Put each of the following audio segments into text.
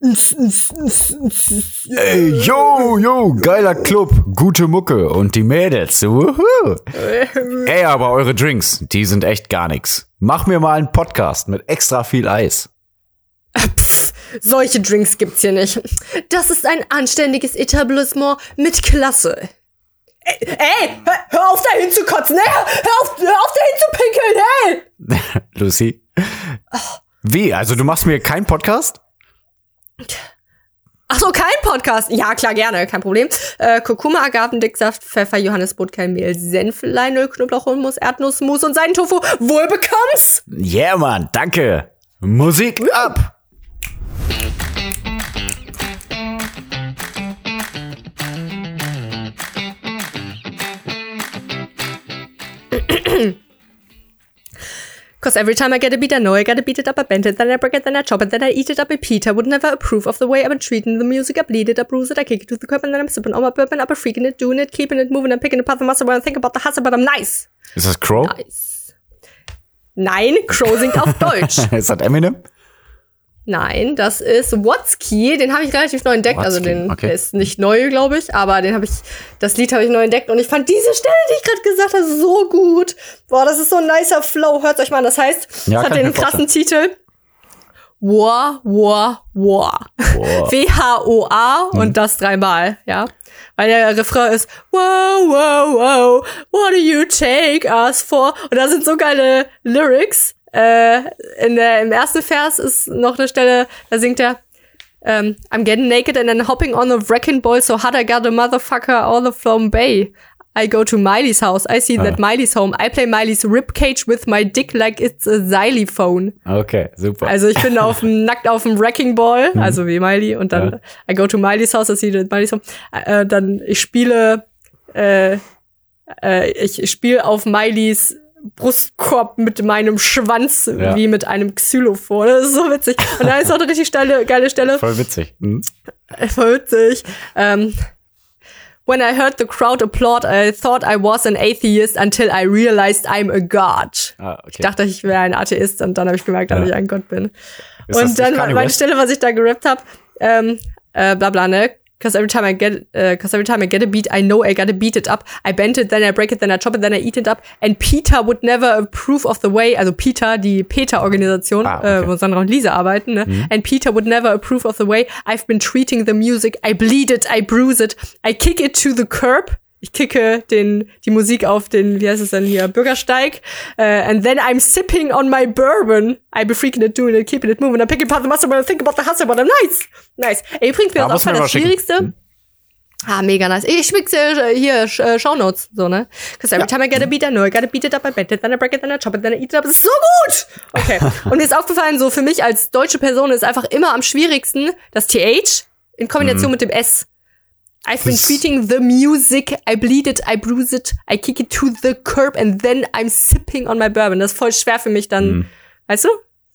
Ey, yo, yo, geiler Club, gute Mucke und die Mädels. Wuhu. Ey, aber eure Drinks, die sind echt gar nix. Mach mir mal einen Podcast mit extra viel Eis. Pff, solche Drinks gibt's hier nicht. Das ist ein anständiges Etablissement mit Klasse. Ey, ey hör, hör auf dahin zu kotzen, ey, hör auf, hör auf dahin zu pinkeln, ey! Lucy? Wie? Also du machst mir keinen Podcast? Ach so, kein Podcast. Ja, klar, gerne, kein Problem. Äh, Kurkuma, Agavendicksaft, Pfeffer, Johannesbrot, kein Mehl, Senf, Leinöl, Knoblauch, Hummus, Erdnussmus und Seidentofu. Wohlbekomm's! Yeah, Mann, danke. Musik ab! Cause every time I get a beat, I know I gotta beat it up, I bend it, then I break it, then I chop it, then I eat it up. A I would never approve of the way I've been treating the music. I bleed it, I bruise it, I kick it to the curb, and then I'm sipping on my bourbon, up, a freaking it, doing it, keeping it moving, and picking apart the muscle when I think about the hustle, but I'm nice. Ist das Crow? Nice. Nein, Crow singt auf Deutsch. Ist das Eminem? Nein, das ist Watsky. Den habe ich relativ neu entdeckt. also Watsky, den okay. der ist nicht neu, glaube ich, aber den habe ich, das Lied habe ich neu entdeckt und ich fand diese Stelle, die ich gerade gesagt habe, so gut. Boah, das ist so ein nicer Flow. Hört euch mal an. Das heißt, Ja, es hat den krassen Titel. War, war, war. W-H-O-A Mhm. und das dreimal, ja. Weil der Refrain ist, wow, wow, wow, what do you take us for? Und da sind so geile Lyrics. Äh, in der, Im ersten Vers ist noch eine Stelle, da singt er, ähm, I'm getting naked and then hopping on a wrecking ball so hard I got a motherfucker all the from Bay. I go to Miley's house. I see that Miley's home. I play Miley's ribcage with my dick like it's a xylophone. Okay, super. Also ich bin auf dem, nackt auf dem Wrecking Ball, also wie Miley, und dann Ja. I go to Miley's house, I see that Miley's home. Äh, dann ich spiele, äh, äh, ich spiele auf Miley's Brustkorb mit meinem Schwanz Ja. wie mit einem Xylophon. Das ist so witzig. Und da ist auch eine richtig steile, geile Stelle. Voll witzig. Hm? Voll witzig. Ähm, When I heard the crowd applaud, I thought I was an atheist until I realized I'm a god. Ah, okay. Ich dachte, ich wäre ein Atheist und dann habe ich gemerkt, dass Ja. ich ein Gott bin. Ist und dann meine? Stelle, was ich da gerappt habe, ähm, äh, bla bla, ne? Cause every time I get, uh, cause every time I get a beat, I know I gotta beat it up. I bend it, then I break it, then I chop it, then I eat it up. And Peter would never approve of the way, also Peter, die PETA-Organisation, Ah, okay. äh, wo Sandra und Lisa arbeiten, ne? Mhm. And Peter would never approve of the way I've been treating the music. I bleed it, I bruise it, I kick it to the curb. Ich kicke den, die Musik auf den, wie heißt es denn hier, Bürgersteig. Uh, and then I'm sipping on my bourbon. I be freaking it, doing it, keeping it moving. I'm picking apart the muscle, but I think about the hustle, but I'm nice. Nice. Ey, übrigens, mir Ja, auch mir das. Schwierigste. Ah, mega nice. Ich schmeckt's äh, hier, äh, Shownotes, so, ne? Cause every time I get a beat, I know I gotta beat it up, I bend it, then I break it, then I chop it, then I eat it up. Das ist so gut! Okay. Und mir ist aufgefallen, so für mich als deutsche Person ist einfach immer am schwierigsten das TH in Kombination mit dem S. I've been treating the music, I bleed it, I bruise it, I kick it to the curb and then I'm sipping on my bourbon. Das ist voll schwer für mich dann, weißt du?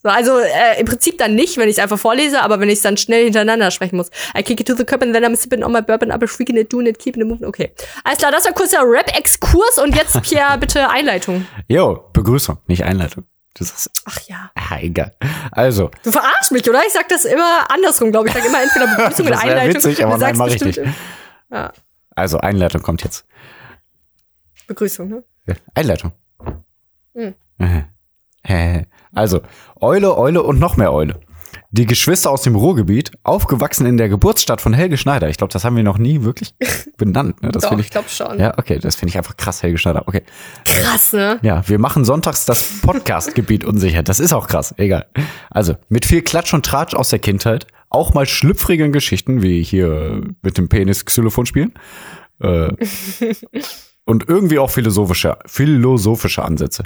So, also äh, im Prinzip dann nicht, wenn ich es einfach vorlese, aber wenn ich es dann schnell hintereinander sprechen muss. I kick it to the cup and then I'm sipping on my bourbon, I'm freaking it, doing it, keeping it moving. Okay. Alles klar, das war kurzer Rap-Exkurs und jetzt, Pierre, bitte Einleitung. Jo, Begrüßung, nicht Einleitung. Das ist, Ach ja. ah, egal. Also, Du verarschst mich, oder? Ich sag das immer andersrum, glaube ich. Ich sag immer entweder Begrüßung oder Einleitung. witzig, aber Du nein, mach ich nicht. Ja, also Einleitung kommt jetzt. Begrüßung, ne? Einleitung. Hm. Äh, Also, Eule, Eule und noch mehr Eule. Die Geschwister aus dem Ruhrgebiet, aufgewachsen in der Geburtsstadt von Helge Schneider. Ich glaube, das haben wir noch nie wirklich benannt. Ne? Das Doch, ich ich. glaube schon. Ja, okay, das finde ich einfach krass, Helge Schneider. Okay. Krass, ne? Ja, wir machen sonntags das Podcast-Gebiet unsicher. Das ist auch krass, egal. Also, mit viel Klatsch und Tratsch aus der Kindheit, auch mal schlüpfrigen Geschichten, wie hier mit dem Penis Xylophon spielen. Äh, und irgendwie auch philosophische, philosophische Ansätze.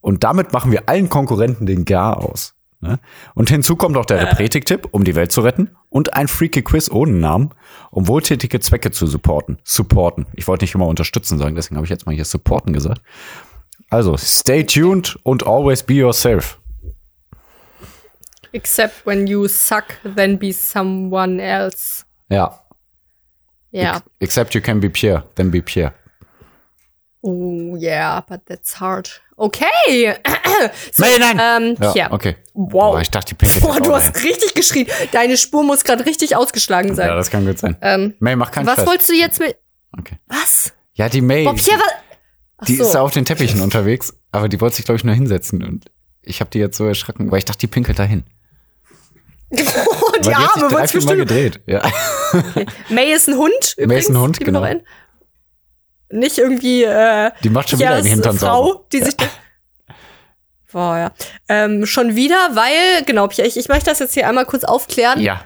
Und damit machen wir allen Konkurrenten den Gar aus. Ne? Und hinzu kommt auch der Repretik-Tipp, um die Welt zu retten. Und ein freaky Quiz ohne Namen, um wohltätige Zwecke zu supporten. Supporten. Ich wollte nicht immer unterstützen sagen, deswegen habe ich jetzt mal hier supporten gesagt. Also, stay tuned und always be yourself. Except when you suck, then be someone else. Ja. Ja. Except you can be Pierre, then be Pierre. Oh, yeah, but that's hard. Okay. so, May, nein! Ähm, ja, hier. okay. Wow. Boah, ich dachte, die pinkelt Boah, du hast richtig geschrien. Deine Spur muss gerade richtig ausgeschlagen sein. Ja, das kann gut sein. ähm, May, mach keinen was Stress. wolltest du jetzt mit. Okay. Was? Ja, die May, Bob, was? Die so. ist da auf den Teppichen unterwegs, aber die wollte sich, glaube ich, nur hinsetzen. Und ich habe die jetzt so erschrocken, weil ich dachte, die pinkelt dahin. die Weil die sich Arme vier Mal bestimmt. gedreht. Ja. May ist ein Hund übrigens. May ist ein Hund, genau. Nicht irgendwie äh, Die macht schon wieder ja, den Hintern Frau, sauber. die sich Boah, ja. Ähm, schon wieder, weil, genau, Pierre, ich, ich möchte das jetzt hier einmal kurz aufklären. Ja,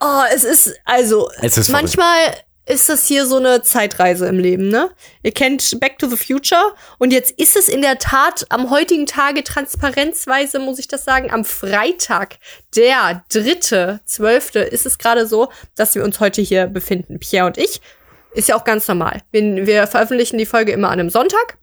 Oh, es ist, also, es ist verrückt. manchmal ist das hier so eine Zeitreise im Leben, ne? Ihr kennt Back to the Future und jetzt ist es in der Tat am heutigen Tage transparenzweise, muss ich das sagen, am Freitag, der dritte, zwölfte, ist es gerade so, dass wir uns heute hier befinden. Pierre und ich. Ist ja auch ganz normal. Wir, wir veröffentlichen die Folge immer an einem Sonntag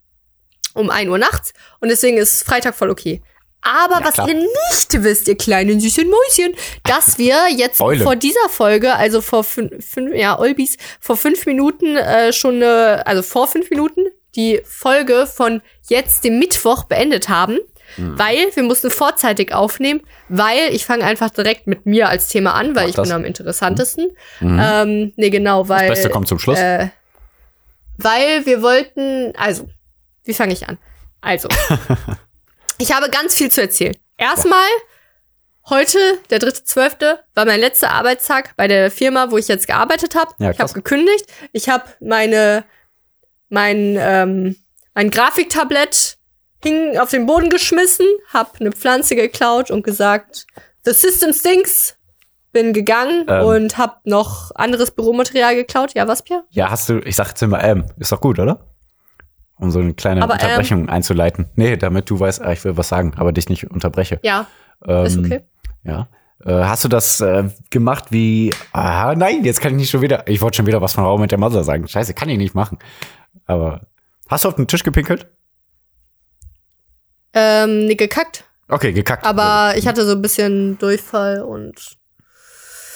um 1 Uhr nachts und deswegen ist Freitag voll okay. Aber Ja, was klar. ihr nicht wisst, ihr kleinen süßen Mäuschen, dass wir jetzt Eule. vor dieser Folge, also vor fünf, fünf ja, Olbis, vor fünf Minuten äh, schon, eine, also vor fünf Minuten, die Folge von jetzt, dem Mittwoch, beendet haben. Hm. Weil wir mussten vorzeitig aufnehmen, weil ich fange einfach direkt mit mir als Thema an, weil Mach ich das. bin am interessantesten. Mhm. Ähm, nee, genau, weil. Beste kommt zum Schluss. Äh, weil wir wollten, also, wie fange ich an? Also, ich habe ganz viel zu erzählen. Erstmal, heute, der dritte zwölfte, war mein letzter Arbeitstag bei der Firma, wo ich jetzt gearbeitet habe. Ja, ich habe gekündigt. Ich habe meine, mein, ähm, mein Grafiktablett hing auf den Boden geschmissen, habe eine Pflanze geklaut und gesagt, the system stinks. Bin gegangen Ähm. und habe noch anderes Büromaterial geklaut. Ja, was, Pierre? Ja, hast du, ich sag jetzt immer ähm, ist doch gut, oder? Um so eine kleine Aber, ähm, Unterbrechung einzuleiten. Nee, damit du weißt, ah, ich will was sagen, aber dich nicht unterbreche. Ja, Ähm, ist okay. Ja. Äh, hast du das äh, gemacht wie, ah, nein, jetzt kann ich nicht schon wieder, ich wollte schon wieder was von Raum mit der Mother sagen. Scheiße, kann ich nicht machen. Aber, hast du auf den Tisch gepinkelt? Ähm, nee, gekackt. Okay, gekackt. Aber ich hatte so ein bisschen Durchfall und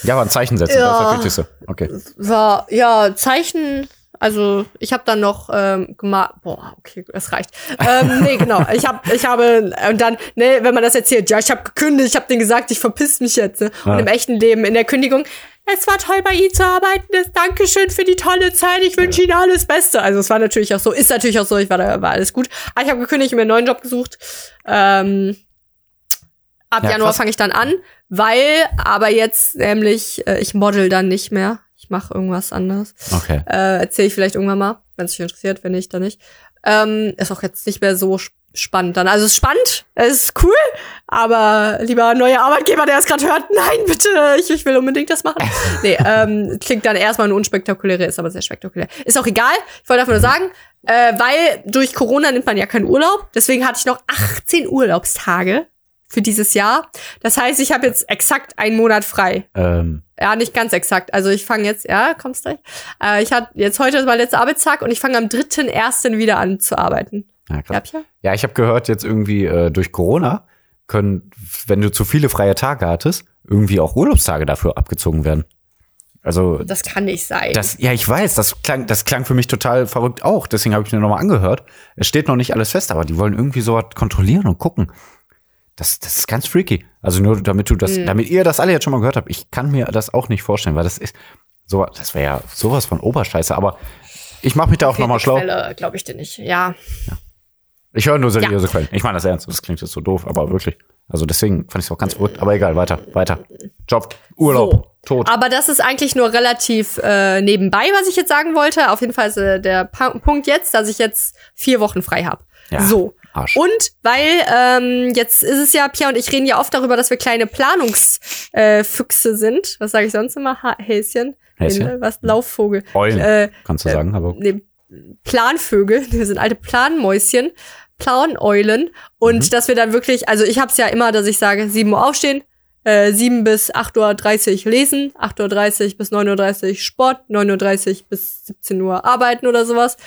Ja, aber ein Zeichen setzen, das ist Ja. das Wichtigste. Okay. war, ja, Zeichen. Also ich habe dann noch ähm, gemacht, boah, okay, das reicht. Ähm, nee, genau. Ich habe, ich habe und dann, ne, wenn man das erzählt, ja, ich habe gekündigt, ich habe denen gesagt, ich verpiss mich jetzt. Ne? Ja. Und im echten Leben, in der Kündigung, es war toll bei Ihnen zu arbeiten. Dankeschön für die tolle Zeit. Ich wünsche Ihnen alles Beste. Also es war natürlich auch so, ist natürlich auch so. Ich war da, war alles gut. Aber ich habe gekündigt mir einen neuen Job gesucht. Ähm, ab Ja, Januar fange ich dann an, weil aber jetzt nämlich äh, ich model dann nicht mehr. Ich mache irgendwas anderes. Okay. Äh, Erzähle ich vielleicht irgendwann mal, wenn es dich interessiert, wenn nicht, dann nicht. Ähm, ist auch jetzt nicht mehr so sp- spannend dann. Also es ist spannend, es ist cool, aber lieber neuer Arbeitgeber, der es gerade hört, nein, bitte, ich, ich will unbedingt das machen. nee, ähm, klingt dann erstmal eine unspektakuläre, ist aber sehr spektakulär. Ist auch egal, ich wollte einfach nur sagen, äh, weil durch Corona nimmt man ja keinen Urlaub, deswegen hatte ich noch 18 Urlaubstage für dieses Jahr. Das heißt, ich habe jetzt exakt einen Monat frei. Ähm, Ja, nicht ganz exakt. Also ich fange jetzt, ja, kommst gleich. Äh, ich hatte jetzt heute ist mein letzter Arbeitstag und ich fange am 3.1. wieder an zu arbeiten. ja, krass. Ja, Pia? Ja, ich habe gehört, jetzt irgendwie äh, durch Corona können, wenn du zu viele freie Tage hattest, irgendwie auch Urlaubstage dafür abgezogen werden. Also Das kann nicht sein. das, ja, ich weiß, das klang, das klang für mich total verrückt auch. Deswegen habe ich mir nochmal angehört. Es steht noch nicht alles fest, aber die wollen irgendwie sowas kontrollieren und gucken. Das, das ist ganz freaky. Also nur damit du das, Mhm. damit ihr das alle jetzt schon mal gehört habt. Ich kann mir das auch nicht vorstellen, weil das ist so, das wäre ja sowas von Oberscheiße. Aber ich mache mich da auch Okay, nochmal schlau. Quelle glaube ich dir nicht. Ja. Ich höre nur seriöse Quellen. Ich meine das ernst. Das klingt jetzt so doof, aber wirklich. Also deswegen fand ich es auch ganz verrückt. Aber egal, weiter, weiter. Job, Urlaub, So. Tod. Aber das ist eigentlich nur relativ äh, nebenbei, was ich jetzt sagen wollte. Auf jeden Fall ist äh, der pa Punkt jetzt, dass ich jetzt vier Wochen frei habe. Ja, So. Arsch. Und weil ähm, jetzt ist es ja, Pia und ich reden ja oft darüber, dass wir kleine Planungsfüchse äh, sind. Was sage ich sonst immer? Ha Häschen? Häschen? Nee, was? Laufvogel. Eulen, Äh, kannst du sagen, aber nee, Planvögel, wir sind alte Planmäuschen, Planeulen und Mhm. dass wir dann wirklich, also ich hab's ja immer, dass ich sage, 7 Uhr aufstehen, äh, 7 bis 8.30 Uhr lesen, 8.30 Uhr bis 9.30 Uhr Sport, 9.30 Uhr bis 17 Uhr arbeiten oder sowas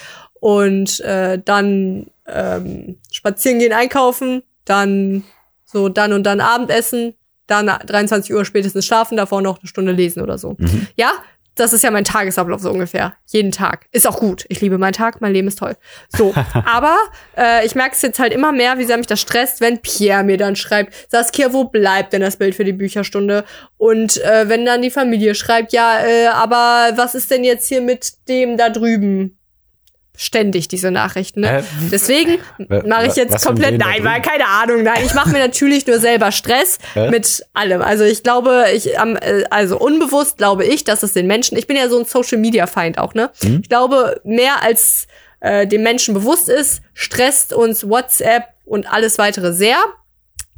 und äh, dann ähm, spazieren gehen, einkaufen, dann so dann und dann Abendessen, dann 23 Uhr spätestens schlafen, davor noch eine Stunde lesen oder so. Mhm. Ja, das ist ja mein Tagesablauf so ungefähr. Jeden Tag. Ist auch gut. Ich liebe meinen Tag, mein Leben ist toll. So, aber äh, ich merke es jetzt halt immer mehr, wie sehr mich das stresst, wenn Pierre mir dann schreibt, Saskia, wo bleibt denn das Bild für die Bücherstunde? Und äh, wenn dann die Familie schreibt, ja, äh, aber was ist denn jetzt hier mit dem da drüben? Ständig diese Nachrichten. Ne? Äh, Deswegen mache ich jetzt komplett, nein, weil keine Ahnung, nein, ich mache mir natürlich nur selber Stress Hä? mit allem. Also ich glaube, ich am, äh, also unbewusst glaube ich, dass es den Menschen, ich bin ja so ein Social Media Feind auch, ne? Hm? Ich glaube, mehr als äh, dem Menschen bewusst ist, stresst uns WhatsApp und alles weitere sehr.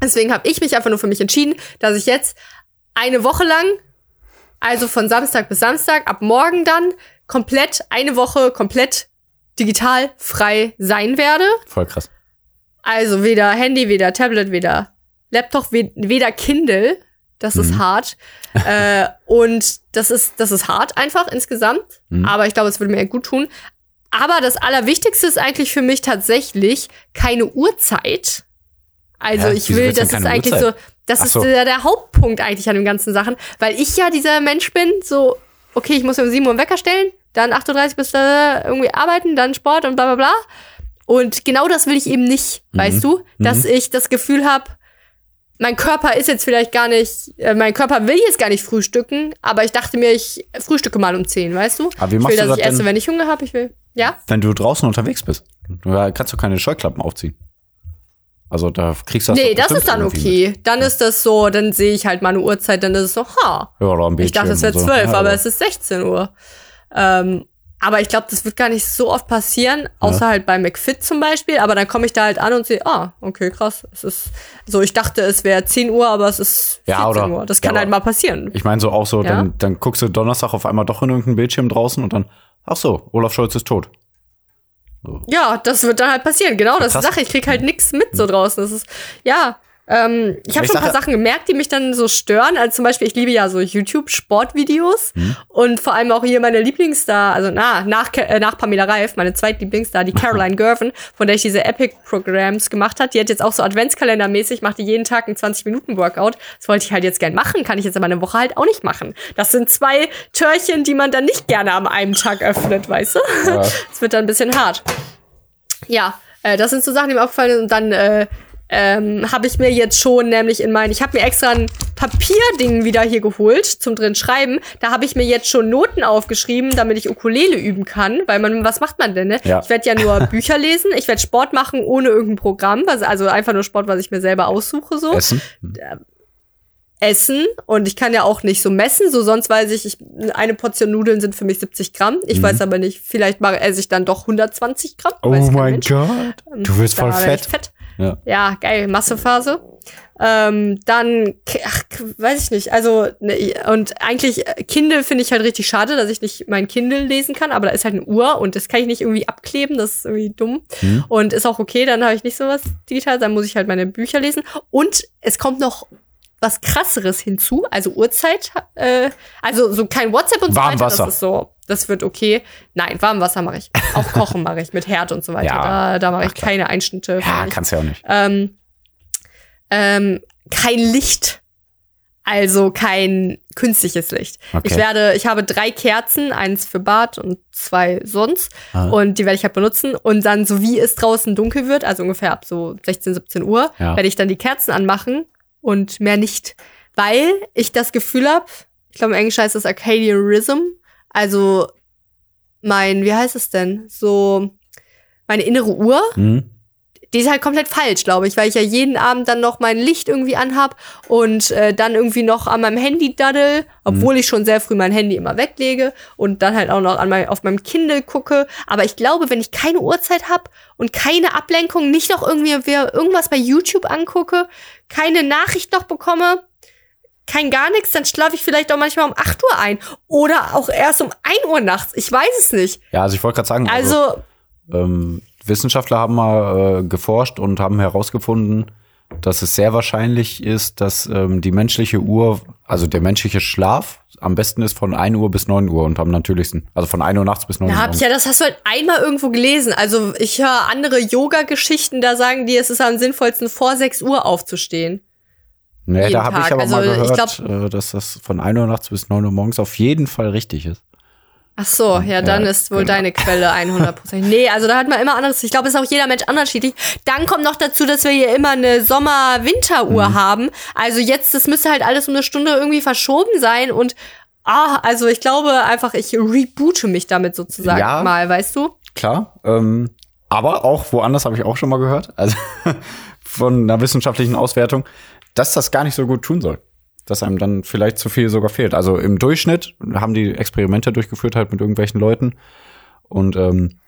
Deswegen habe ich mich einfach nur für mich entschieden, dass ich jetzt eine Woche lang, also von Samstag bis Samstag, ab morgen dann komplett eine Woche komplett digital frei sein werde. Voll krass. Also weder Handy, weder Tablet, weder Laptop, we weder Kindle. Das ist hart. äh, und das ist, das ist hart einfach insgesamt. Mhm. Aber ich glaube, es würde mir gut tun. Aber das Allerwichtigste ist eigentlich für mich tatsächlich keine Uhrzeit. Also Hä? ich will, das ist eigentlich Uhrzeit? so, das Ach ist so. der, der Hauptpunkt eigentlich an den ganzen Sachen. Weil ich ja dieser Mensch bin, so, okay, ich muss mir um 7 Uhr einen Wecker stellen, dann 8.30 Uhr bis da irgendwie arbeiten, dann Sport und bla bla bla. Und genau das will ich eben nicht, Mhm. weißt du? Dass ich das Gefühl habe, mein Körper ist jetzt vielleicht gar nicht, äh, mein Körper will jetzt gar nicht frühstücken, aber ich dachte mir, ich frühstücke mal um 10, weißt du? Aber wie ich machst will, du dass das ich esse, denn? wenn ich Hunger habe, ich will. Ja? Wenn du draußen unterwegs bist, kannst du keine Scheuklappen aufziehen. Also da kriegst du das Nee, das ist dann okay. Dann ist das so, dann sehe ich halt mal eine Uhrzeit, dann ist es so, ha. mit. Ja, oder am Ich dachte, es wäre und so. 12, Ja, aber es ist 16 Uhr. Ähm, aber ich glaube, das wird gar nicht so oft passieren, außer halt bei McFit zum Beispiel. Aber dann komme ich da halt an und sehe, ah, okay, krass. Es ist so, ich dachte, es wäre 10 Uhr, aber es ist 14 Ja, oder- Uhr. Das ja, kann halt aber- mal passieren. Ich meine so auch so, Ja? dann, dann guckst du Donnerstag auf einmal doch in irgendeinen Bildschirm draußen und dann, ach so, Olaf Scholz ist tot. Ja, das wird dann halt passieren. Genau, das ist die. Sache. Ich krieg halt nichts mit so draußen. Das ist, ja. Ähm, ich habe schon ein paar Sachen gemerkt, die mich dann so stören. Also zum Beispiel, ich liebe ja so YouTube-Sportvideos Hm. und vor allem auch hier meine Lieblingsstar, also na, nach, äh, nach Pamela Reif, meine zweitlieblingsstar, die Caroline Gervin, von der ich diese Epic-Programms gemacht hat. Die hat jetzt auch so Adventskalendermäßig, macht die jeden Tag einen 20-Minuten-Workout. Das wollte ich halt jetzt gern machen, kann ich jetzt aber eine Woche halt auch nicht machen. Das sind zwei Türchen, die man dann nicht gerne am einem Tag öffnet, weißt du? Ja. Es wird dann ein bisschen hart. Ja, äh, das sind so Sachen, die mir aufgefallen sind. Und dann äh, ähm, habe ich mir jetzt schon nämlich in mein, ich habe mir extra ein Papierding wieder hier geholt zum drin schreiben. Da habe ich mir jetzt schon Noten aufgeschrieben, damit ich Ukulele üben kann. Weil man, was macht man denn? Ne? Ja. Ich werde ja nur Bücher lesen. Ich werde Sport machen ohne irgendein Programm, was, also einfach nur Sport, was ich mir selber aussuche so. Essen? Essen und ich kann ja auch nicht so messen, so sonst weiß ich, ich eine Portion Nudeln sind für mich 70 Gramm. Ich weiß aber nicht, vielleicht mache esse ich dann doch 120 Gramm. Oh mein. Gott. Du wirst voll fett. fett. Ja. Ja, geil, Massephase. Ähm, dann, ach, weiß ich nicht, also, ne, und eigentlich, äh, Kindle finde ich halt richtig schade, dass ich nicht mein Kindle lesen kann, aber da ist halt eine Uhr und das kann ich nicht irgendwie abkleben, das ist irgendwie dumm. Hm. Und ist auch okay, dann habe ich nicht sowas digital, dann muss ich halt meine Bücher lesen. Und es kommt noch was krasseres hinzu, also Uhrzeit, äh, also so kein WhatsApp und so weiter, das ist so, das wird okay. Nein, Warmwasser mache ich. Auch Kochen mache ich mit Herd und so weiter. Ja. Da, da mache ich keine Einschnitte. Ja, kannst ja auch nicht. ähm, ähm, kein Licht. Also kein künstliches Licht. Okay. Ich werde, ich habe drei Kerzen, eins für Bad und zwei sonst. Ah. Und die werde ich halt benutzen. Und dann, so wie es draußen dunkel wird, also ungefähr ab so 16, 17 Uhr, Ja. werde ich dann die Kerzen anmachen und mehr nicht. Weil ich das Gefühl habe, ich glaube im Englischen heißt das Arcadian Rhythm. Also mein, wie heißt es denn? So meine innere Uhr, Hm? die ist halt komplett falsch, glaube ich, weil ich ja jeden Abend dann noch mein Licht irgendwie anhab und äh, dann irgendwie noch an meinem Handy daddel, obwohl ich schon sehr früh mein Handy immer weglege und dann halt auch noch an mein, auf meinem Kindle gucke. Aber ich glaube, wenn ich keine Uhrzeit habe und keine Ablenkung, nicht noch irgendwie irgendwas bei YouTube angucke, keine Nachricht noch bekomme, kein gar nichts, dann schlafe ich vielleicht auch manchmal um 8 Uhr ein oder auch erst um 1 Uhr nachts. Ich weiß es nicht. Ja, also ich wollte gerade sagen, Also, ähm, Wissenschaftler haben mal äh, geforscht und haben herausgefunden, dass es sehr wahrscheinlich ist, dass ähm, die menschliche Uhr, also der menschliche Schlaf, am besten ist von 1 Uhr bis 9 Uhr und am natürlichsten. Also von 1 Uhr nachts bis 9 Da Uhr. hab ich ja, das hast du halt einmal irgendwo gelesen. Also ich höre andere Yoga-Geschichten, da sagen die, es ist am sinnvollsten, vor 6 Uhr aufzustehen. Nee, da habe ich aber Also, mal gehört, äh, dass das von 1 Uhr nachts bis 9 Uhr morgens auf jeden Fall richtig ist. Ach so, ja, dann Ja, ist wohl genau. deine Quelle 100%. Nee, also da hat man immer anderes. Ich glaube, es ist auch jeder Mensch unterschiedlich. Dann kommt noch dazu, dass wir hier immer eine Sommer-Winteruhr Mhm. haben. Also jetzt, das müsste halt alles um eine Stunde irgendwie verschoben sein und ah, also ich glaube einfach, ich reboote mich damit sozusagen Ja. mal, weißt du? Klar. Ähm, aber auch woanders habe ich auch schon mal gehört, also von einer wissenschaftlichen Auswertung, dass das gar nicht so gut tun soll. Dass einem dann vielleicht zu viel sogar fehlt. Also im Durchschnitt haben die Experimente durchgeführt halt mit irgendwelchen Leuten und ähm,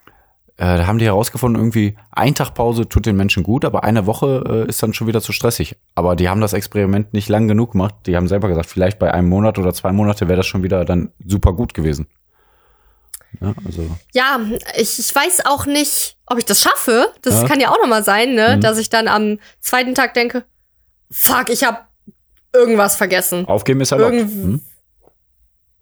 äh, da haben die herausgefunden, irgendwie ein Tag Pause tut den Menschen gut, aber eine Woche äh, ist dann schon wieder zu stressig. Aber die haben das Experiment nicht lang genug gemacht. Die haben selber gesagt, vielleicht bei einem Monat oder zwei Monate wäre das schon wieder dann super gut gewesen. Ja, also Ja, ich, ich weiß auch nicht, ob ich das schaffe. Das Ja. kann ja auch noch mal sein, ne? Mhm. Dass ich dann am zweiten Tag denke, fuck, ich habe irgendwas vergessen. aufgeben ist erlaubt. Irgend- Hm?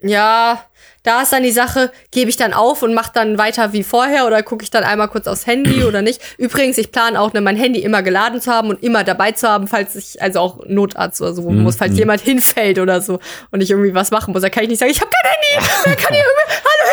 Ja, da ist dann die Sache, gebe ich dann auf und mache dann weiter wie vorher oder gucke ich dann einmal kurz aufs Handy oder nicht. Übrigens, ich plane auch, ne, mein Handy immer geladen zu haben und immer dabei zu haben, falls ich, also auch Notarzt oder so Mhm, muss, falls mhm. jemand hinfällt oder so und ich irgendwie was machen muss. Da kann ich nicht sagen, ich habe kein Handy, wer kann hier irgendwie, hallo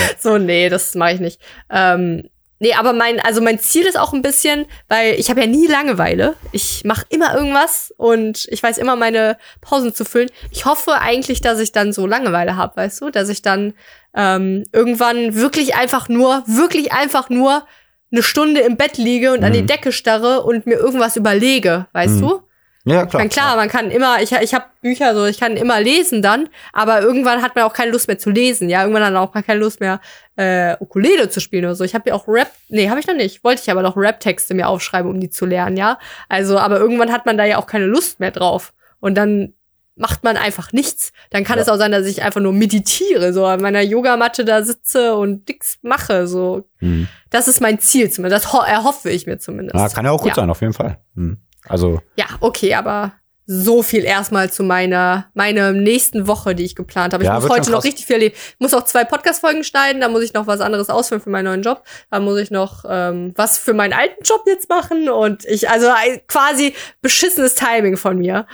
Hilfe! So, nee, das mache ich nicht. Ähm, nee, aber mein, also mein Ziel ist auch ein bisschen, weil ich habe ja nie Langeweile. Ich mache immer irgendwas und ich weiß immer meine Pausen zu füllen. Ich hoffe eigentlich, dass ich dann so Langeweile habe, weißt du, dass ich dann ähm, irgendwann wirklich einfach nur, wirklich einfach nur eine Stunde im Bett liege und an die Mhm. Decke starre und mir irgendwas überlege, weißt Mhm. du? Ja, Ich klar. meine, klar, man kann immer, ich, ich habe Bücher so, ich kann immer lesen dann, aber irgendwann hat man auch keine Lust mehr zu lesen, ja, irgendwann hat man auch keine Lust mehr äh, Ukulele zu spielen oder so. Ich habe ja auch Rap, nee, habe ich noch nicht, wollte ich aber noch Rap-Texte mir aufschreiben, um die zu lernen, ja. Also, aber irgendwann hat man da ja auch keine Lust mehr drauf und dann macht man einfach nichts. Dann kann Ja. es auch sein, dass ich einfach nur meditiere, so an meiner Yogamatte da sitze und nix mache, so. Mhm. Das ist mein Ziel zumindest, das ho- erhoffe ich mir zumindest. Ja, kann ja auch gut Ja. sein, auf jeden Fall. Mhm. Also, Ja, okay, aber so viel erstmal zu meiner, meiner nächsten Woche, die ich geplant habe. Ich Ja, muss heute noch richtig viel erleben. Ich muss auch zwei Podcast-Folgen schneiden, da muss ich noch was anderes ausfüllen für meinen neuen Job. Da muss ich noch ähm, was für meinen alten Job jetzt machen. Und ich, also äh, quasi beschissenes Timing von mir.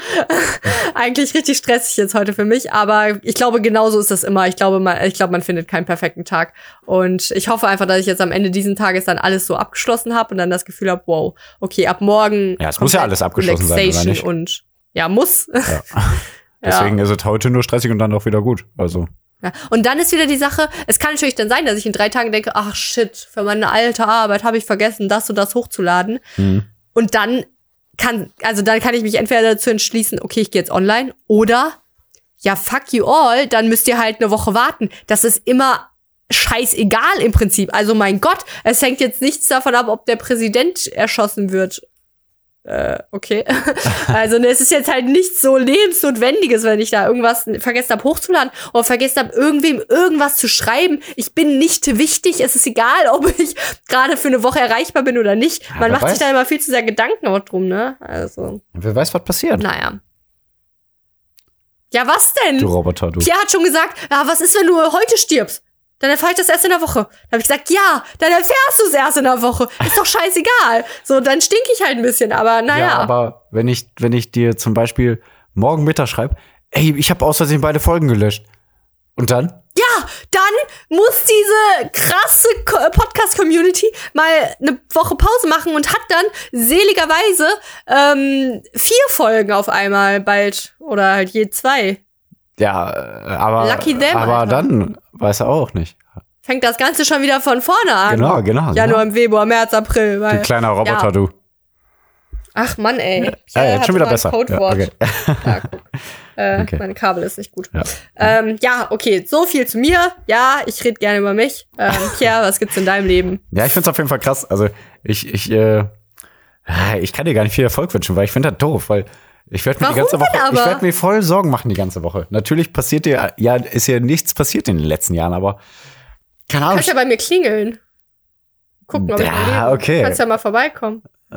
Eigentlich richtig stressig jetzt heute für mich, aber ich glaube, genauso ist das immer. Ich glaube, man, ich glaube, man findet keinen perfekten Tag. Und ich hoffe einfach, dass ich jetzt am Ende diesen Tages dann alles so abgeschlossen habe und dann das Gefühl habe, wow, okay, ab morgen. Ja, es muss ja komplett alles abgeschlossen sein, oder nicht? Und ja, muss. ja. Deswegen ist es heute nur stressig und dann auch wieder gut. Also, Ja. Und dann ist wieder die Sache, es kann natürlich dann sein, dass ich in drei Tagen denke, ach shit, für meine alte Arbeit habe ich vergessen, das und das hochzuladen. mhm. Und dann kann, also dann kann ich mich entweder dazu entschließen, okay, ich gehe jetzt online oder ja, fuck you all, dann müsst ihr halt eine Woche warten. Das ist immer scheißegal im Prinzip. Also mein Gott, es hängt jetzt nichts davon ab, ob der Präsident erschossen wird. Äh, okay. also ne, es ist jetzt halt nichts so lebensnotwendiges, wenn ich da irgendwas vergessen habe hochzuladen oder vergessen habe, irgendwem irgendwas zu schreiben. Ich bin nicht wichtig. Es ist egal, ob ich gerade für eine Woche erreichbar bin oder nicht. Ja, Man macht sich weiß. da immer viel zu sehr Gedanken auch drum, ne? Also, wer weiß, was passiert. naja. Ja, was denn? Du Roboter, du. Pierre hat schon gesagt, ja, was ist, wenn du heute stirbst? Dann erfahre ich das erst in der Woche. Dann habe ich gesagt, ja, dann erfährst du es erst in der Woche. Ist doch scheißegal. So, dann stink ich halt ein bisschen, aber naja. Ja, aber wenn ich, wenn ich dir zum Beispiel morgen Mittag schreibe, ey, ich habe aus Versehen beide Folgen gelöscht. Und dann? ja, dann muss diese krasse Podcast-Community mal eine Woche Pause machen und hat dann seligerweise ähm, vier Folgen auf einmal bald oder halt je zwei. Ja, äh, aber, Lucky them, aber Alter. dann weiß er auch nicht. Fängt das Ganze schon wieder von vorne an. Genau, genau. Januar, genau. Februar, März, April. Du Weil, kleiner Roboter, Ja. du. Ach Mann, ey. Ja, Pierre jetzt hat schon wieder besser. Ja, Codewort. okay. Ja. Äh, Okay. Meine Kabel ist nicht gut. Ja. Ähm, ja, okay, so viel zu mir. Ja, ich rede gerne über mich. Ähm, Pierre, was gibt's in deinem Leben? Ja, ich find's auf jeden Fall krass. Also ich, ich, äh, ich kann dir gar nicht viel Erfolg wünschen, weil ich finde das doof, weil ich werde mir die Warum ganze Woche, aber? ich werde mir voll Sorgen machen die ganze Woche. Natürlich passiert dir, ja, ist ja nichts passiert in den letzten Jahren, aber keine Ahnung. Kannst ja bei mir klingeln. Gucken, ob ich Ja, noch lebe. okay. Kannst ja mal vorbeikommen.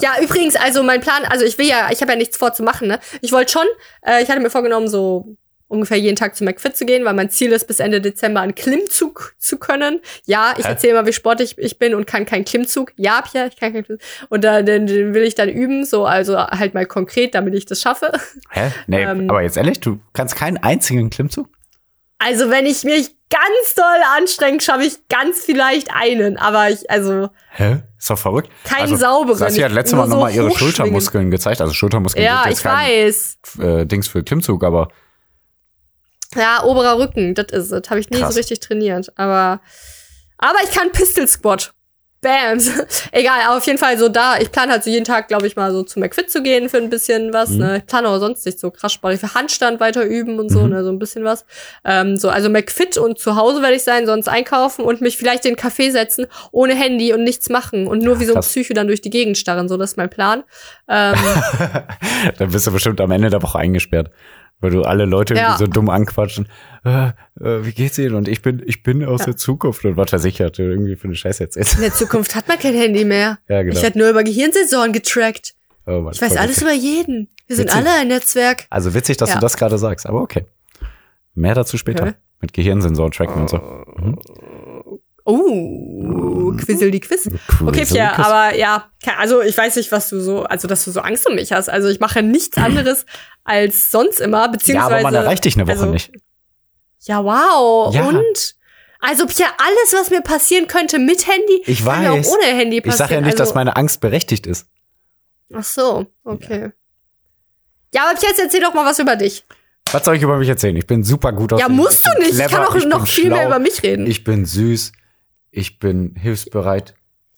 ja, übrigens, also mein Plan, also ich will ja, ich habe ja nichts vor zu machen, ne? Ich wollte schon, äh, ich hatte mir vorgenommen, so ungefähr jeden Tag zu McFit zu gehen, weil mein Ziel ist, bis Ende Dezember einen Klimmzug zu können. Ja, ich erzähle mal, wie sportlich ich bin und kann keinen Klimmzug. Ja, Pia, ich kann keinen Klimmzug. Und da, den, den will ich dann üben, so, also halt mal konkret, damit ich das schaffe. Hä? Nee, Ähm. aber jetzt ehrlich, du kannst keinen einzigen Klimmzug? Also, wenn ich mich ganz doll anstrenge, schaffe ich ganz vielleicht einen. Aber ich, also, Hä? Ist doch verrückt. Keinen also, sauberen, Sassi hat letztes Mal so nochmal ihre hochschwingen. Schultermuskeln gezeigt. Also Schultermuskeln ja, ich kein weiß. äh, Dings für Klimmzug, aber Ja, oberer Rücken, das ist es. Habe ich nie Krass. so richtig trainiert. Aber, aber ich kann Pistol Squat. Bams. Egal, auf jeden Fall so da. Ich plane halt so jeden Tag, glaube ich, mal so zu McFit zu gehen für ein bisschen was. Mhm. Ne? Ich plane auch sonst nicht so krass Sport. Ich will Handstand weiter üben und so, Mhm. ne? so ein bisschen was. Ähm, so, also McFit und zu Hause werde ich sein, sonst einkaufen und mich vielleicht in den Café setzen, ohne Handy und nichts machen und nur wie so ein. Psycho dann durch die Gegend starren. So, das ist mein Plan. Ähm, dann bist du bestimmt am Ende der Woche eingesperrt. Weil du alle Leute Ja. irgendwie so dumm anquatschen. Äh, äh, wie geht's Ihnen? Und ich bin, ich bin aus Ja. der Zukunft. Und was weiß ich, hat irgendwie für eine Scheiße erzählt. in der Zukunft hat man kein Handy mehr. Ja, genau. Ich werde nur über Gehirnsensoren getrackt. Oh Mann, Ich weiß alles witzig. über jeden. Wir sind Witzig. alle ein Netzwerk. Also witzig, dass Ja. du das gerade sagst, aber okay. Mehr dazu später. Hä? Mit Gehirnsensoren tracken und so. Oh, Quissel die Quiz. Okay, Pierre, aber ja, also ich weiß nicht, was du so, also dass du so Angst um mich hast. Also ich mache nichts anderes als sonst immer, Ja, beziehungsweise. aber man erreicht dich eine Woche also, nicht. Ja, wow. Ja. Und? Also Pierre, alles, was mir passieren könnte mit Handy, Ich kann mir weiß. auch ohne Handy Ich passieren. sage ja nicht, also, dass meine Angst berechtigt ist. Ach so, okay. Ja, aber jetzt erzähl doch mal was über dich. Was soll ich über mich erzählen? Ich bin super gut aus Ja, musst du nicht. ich clever, kann auch ich noch viel mehr schlau, über mich reden. Ich bin süß. Ich bin hilfsbereit.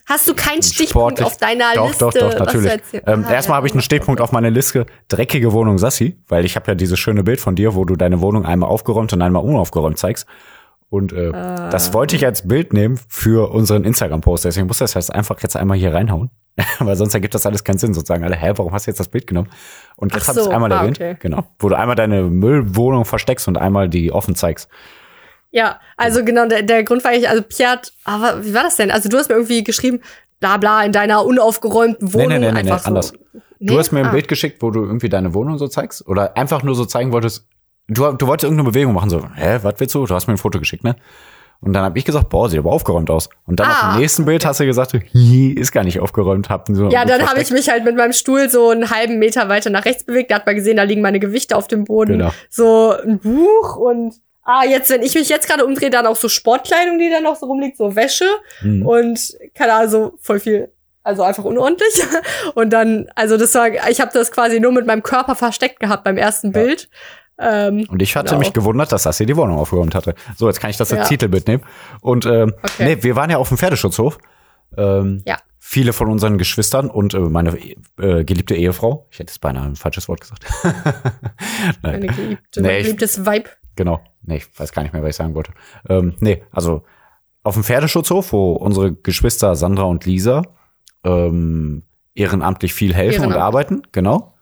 Hast du keinen Stichpunkt sportlich. auf deiner Doch, Liste? doch, doch, natürlich. Ähm, Ah, erstmal ja. habe ich einen Stichpunkt auf meiner Liste. Dreckige Wohnung Sassi, weil ich habe ja dieses schöne Bild von dir, wo du deine Wohnung einmal aufgeräumt und einmal unaufgeräumt zeigst. Und äh, Ah. das wollte ich als Bild nehmen für unseren Instagram-Post. Deswegen muss das jetzt einfach jetzt einmal hier reinhauen. weil sonst ergibt das alles keinen Sinn. Sozusagen alle, hä, warum hast du jetzt das Bild genommen? Und jetzt Ach habe ich so, es einmal ah, erwähnt. okay. Genau. Wo du einmal deine Müllwohnung versteckst und einmal die offen zeigst. Ja, also genau, der, der Grund war ich, also Pierre hat, aber wie war das denn? Also du hast mir irgendwie geschrieben, bla bla, in deiner unaufgeräumten Wohnung. nee, nee, nee, einfach nee, anders. So. Du Nee? hast mir ein Ah. Bild geschickt, wo du irgendwie deine Wohnung so zeigst oder einfach nur so zeigen wolltest. Du, du wolltest irgendeine Bewegung machen, so, hä, was willst du? Du hast mir ein Foto geschickt, ne? Und dann habe ich gesagt, boah, sieht aber aufgeräumt aus. Und dann auf Ah, dem nächsten Bild hast du gesagt, ist gar nicht aufgeräumt. Hab so Ja, dann habe ich mich halt mit meinem Stuhl so einen halben Meter weiter nach rechts bewegt. Da hat man gesehen, da liegen meine Gewichte auf dem Boden. Genau. So ein Buch und ah, jetzt, wenn ich mich jetzt gerade umdrehe, dann auch so Sportkleidung, die da noch so rumliegt, so Wäsche Mhm. und keine Ahnung, so voll viel. Also einfach unordentlich. Und dann, also das war, ich habe das quasi nur mit meinem Körper versteckt gehabt beim ersten Bild. Ähm, Und ich hatte Genau. mich gewundert, dass Sassi die Wohnung aufgeräumt hatte. So, jetzt kann ich das als Ja. Titelbild nehmen. Und ähm, Okay. nee, wir waren ja auf dem Pferdeschutzhof. Ähm, Ja. Viele von unseren Geschwistern und äh, meine äh, geliebte Ehefrau. Ich hätte jetzt beinahe ein falsches Wort gesagt. Nein. meine geliebte, Nee, mein geliebtes Vibe. Genau. Nee, ich weiß gar nicht mehr, was ich sagen wollte. Ähm, nee, also auf dem Pferdeschutzhof, wo unsere Geschwister Sandra und Lisa ähm, ehrenamtlich viel helfen und Ehrenamt. arbeiten, genau.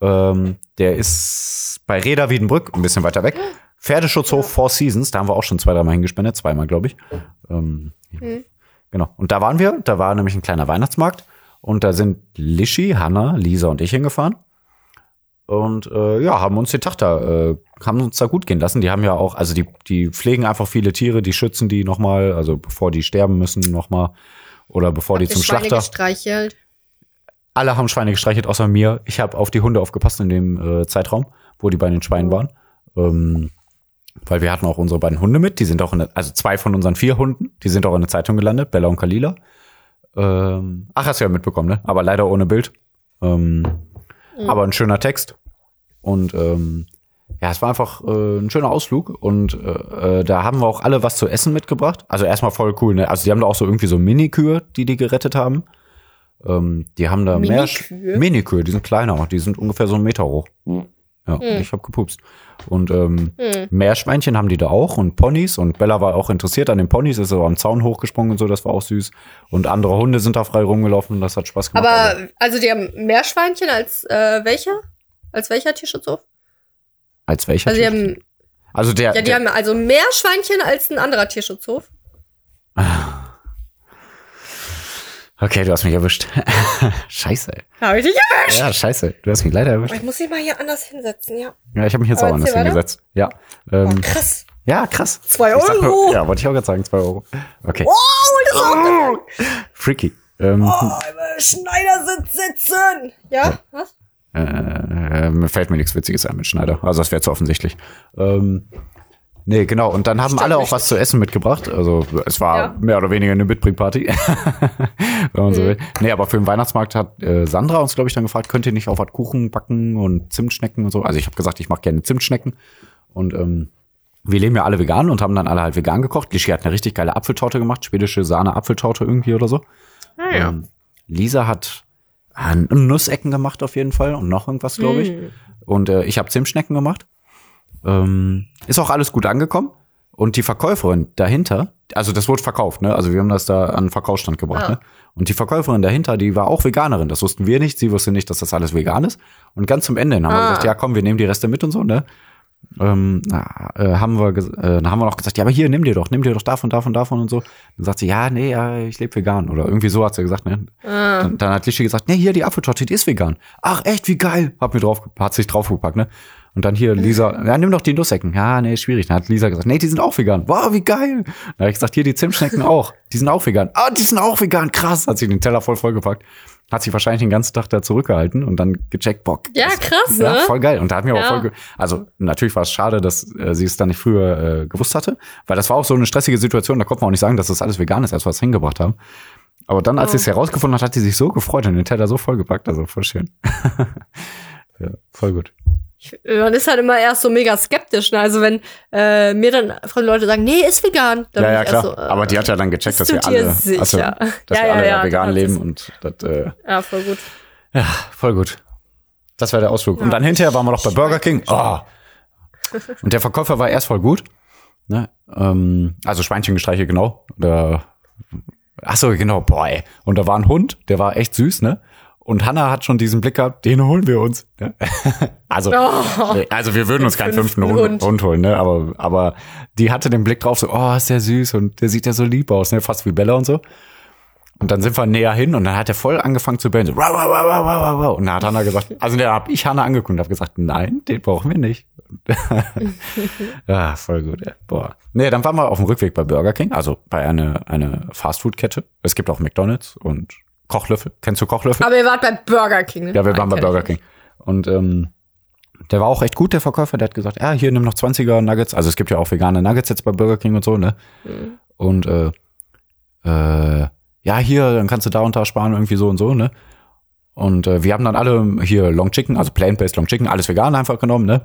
Ähm, der ist bei Reda Wiedenbrück, ein bisschen weiter weg. Pferdeschutzhof Four Seasons, da haben wir auch schon zwei, dreimal hingespendet, zweimal, glaube ich. Ähm, Mhm. Genau. Und da waren wir, da war nämlich ein kleiner Weihnachtsmarkt und da sind Lischi, Hanna, Lisa und ich hingefahren. Und äh, ja, haben uns den Tag da, äh, haben uns da gut gehen lassen. Die haben ja auch, also die, die pflegen einfach viele Tiere, die schützen die nochmal, also bevor die sterben müssen nochmal. Oder bevor die Habt ihr zum Schweine Schlachter. gestreichelt. Alle haben Schweine gestreichelt, außer mir. Ich habe auf die Hunde aufgepasst in dem äh, Zeitraum, wo die bei den Schweinen waren. Ähm, weil wir hatten auch unsere beiden Hunde mit. Die sind auch in der, also zwei von unseren vier Hunden, die sind auch in der Zeitung gelandet, Bella und Kalila. Ähm, ach, hast du ja mitbekommen, ne? Aber leider ohne Bild. Ähm, Aber ein schöner Text. Und ähm, ja, es war einfach äh, ein schöner Ausflug. Und äh, äh, da haben wir auch alle was zu essen mitgebracht. Also erstmal voll cool, ne? Also die haben da auch so irgendwie so Mini-Kühe, die die gerettet haben. Ähm, die haben da mehr Sch- Mini-Kühe? Mini-Kühe, die sind kleiner, die sind ungefähr so einen Meter hoch. Ja, ich habe gepupst. Und ähm, Meerschweinchen haben die da auch und Ponys und Bella war auch interessiert an den Ponys, ist so am Zaun hochgesprungen und so, das war auch süß. Und andere Hunde sind da frei rumgelaufen und das hat Spaß gemacht. Also, Aber, also die haben mehr Schweinchen als äh, welcher? Als welcher Tierschutzhof? als welcher? Also die haben, also der, ja, die der haben also mehr Schweinchen als ein anderer Tierschutzhof. Okay, du hast mich erwischt. scheiße. Hab ich dich erwischt? Ja, scheiße. Du hast mich leider erwischt. Ich muss mich mal hier anders hinsetzen, ja. Ja, ich habe mich jetzt Aber auch anders hingesetzt. Ja. Oh, Ähm, krass. ja, krass. Zwei Ich sag Euro. Ja, wollte ich auch gerade sagen, zwei Euro. Okay. Oh, das ist auch Freaky. Ähm, Oh, im Schneidersitz sitzen. Ja? Was? äh, mir fällt mir nichts Witziges ein mit Schneider. Also das wäre zu offensichtlich. Ähm, nee, genau. Und dann haben Stimmt alle auch was zu essen mitgebracht. Also es war Ja. mehr oder weniger eine Mitbringparty. Wenn man so will. Nee, aber für den Weihnachtsmarkt hat äh, Sandra uns, glaube ich, dann gefragt, könnt ihr nicht auch was Kuchen backen und Zimtschnecken und so. Also ich habe gesagt, ich mache gerne Zimtschnecken. Und ähm, wir leben ja alle vegan und haben dann alle halt vegan gekocht. Lischi hat eine richtig geile Apfeltorte gemacht, schwedische Sahne-Apfeltorte irgendwie oder so. Ah, ja. Ähm, Lisa hat äh, Nussecken gemacht auf jeden Fall und noch irgendwas, glaube ich. Hm. Und äh, ich habe Zimtschnecken gemacht. Ähm, ist auch alles gut angekommen. Und die Verkäuferin dahinter, also das wurde verkauft, ne? Also wir haben das da an den Verkaufsstand gebracht, Ah. ne? Und die Verkäuferin dahinter, die war auch Veganerin. Das wussten wir nicht. Sie wusste nicht, dass das alles vegan ist. Und ganz zum Ende haben wir Ah. gesagt, ja komm, wir nehmen die Reste mit und so, ne? Ähm, na, äh, haben wir, äh, dann haben wir noch gesagt, ja, aber hier, nimm dir doch, nimm dir doch davon, davon, davon und so. Dann sagt sie, ja, nee, ja, ich lebe vegan. Oder irgendwie so hat sie gesagt, ne? Ah. Dann, dann hat Lischi gesagt, nee, hier die Apfeltorte, die ist vegan. Ach, echt, wie geil. Hat mir drauf, hat sich draufgepackt, ne? Und dann hier Lisa, ja, nimm doch die Nussecken. Ja, nee, schwierig. Dann hat Lisa gesagt, nee, die sind auch vegan. Wow, wie geil. Dann habe ich gesagt, hier die Zimtschnecken auch. Die sind auch vegan. Ah, die sind auch vegan. Krass. Hat sie den Teller voll vollgepackt. Hat sich wahrscheinlich den ganzen Tag da zurückgehalten und dann gecheckt, Bock. Ja, krass, Ja, ne? voll geil. Und da hat mir auch Ja. voll, ge also natürlich war es schade, dass äh, sie es dann nicht früher äh, gewusst hatte, weil das war auch so eine stressige Situation, da konnte man auch nicht sagen, dass das alles vegan ist, als wir es hingebracht haben. Aber dann, als sie es herausgefunden hat, hat sie sich so gefreut und den Teller so vollgepackt, also voll schön. ja, voll gut. Ich, man ist halt immer erst so mega skeptisch. Ne? Also wenn äh, mir dann von Leute sagen, nee, ist vegan. Dann ja, ja, klar. so, äh, Aber die hat ja dann gecheckt, dass wir alle, sicher? also, dass Ja, wir alle ja, vegan leben und das, äh, Ja, voll gut. ja, voll gut. Das war der Ausflug. Und dann hinterher waren wir noch bei Burger King. Oh. Und der Verkäufer war erst voll gut. Ne? Ähm, also Schweinchengestreiche, genau. Da, ach so, genau. Boah, ey. Und da war ein Hund, der war echt süß, ne? Und Hannah hat schon diesen Blick gehabt, den holen wir uns. Ne? also, Oh. also wir würden uns keinen fünften fünften Hund, Hund. Holen, ne? Aber, aber die hatte den Blick drauf, so, oh, ist der süß und der sieht ja so lieb aus, ne? Fast wie Bella und so. Und dann sind wir näher hin und dann hat er voll angefangen zu bellen. So, wow, wow, wow, wow, wow, wow. Und dann hat Hannah gesagt, also da hab ich Hannah angeguckt und hab gesagt, nein, den brauchen wir nicht. ja, voll gut, ey. Boah. Nee, dann waren wir auf dem Rückweg bei Burger King, also bei einer eine Fastfood-Kette. Es gibt auch McDonalds und Kochlöffel. Kennst du Kochlöffel? Aber ihr wart bei Burger King. ne? Ja, wir waren bei Burger. King. Und ähm, der war auch echt gut, der Verkäufer. Der hat gesagt, ja, hier nimm noch 20er Nuggets. Also es gibt ja auch vegane Nuggets jetzt bei Burger King und so, ne? Mhm. Und äh, äh, ja, hier, dann kannst du da und da sparen, irgendwie so und so, ne? Und äh, wir haben dann alle hier Long Chicken, also Plant-Based Long Chicken, alles vegan einfach genommen, ne?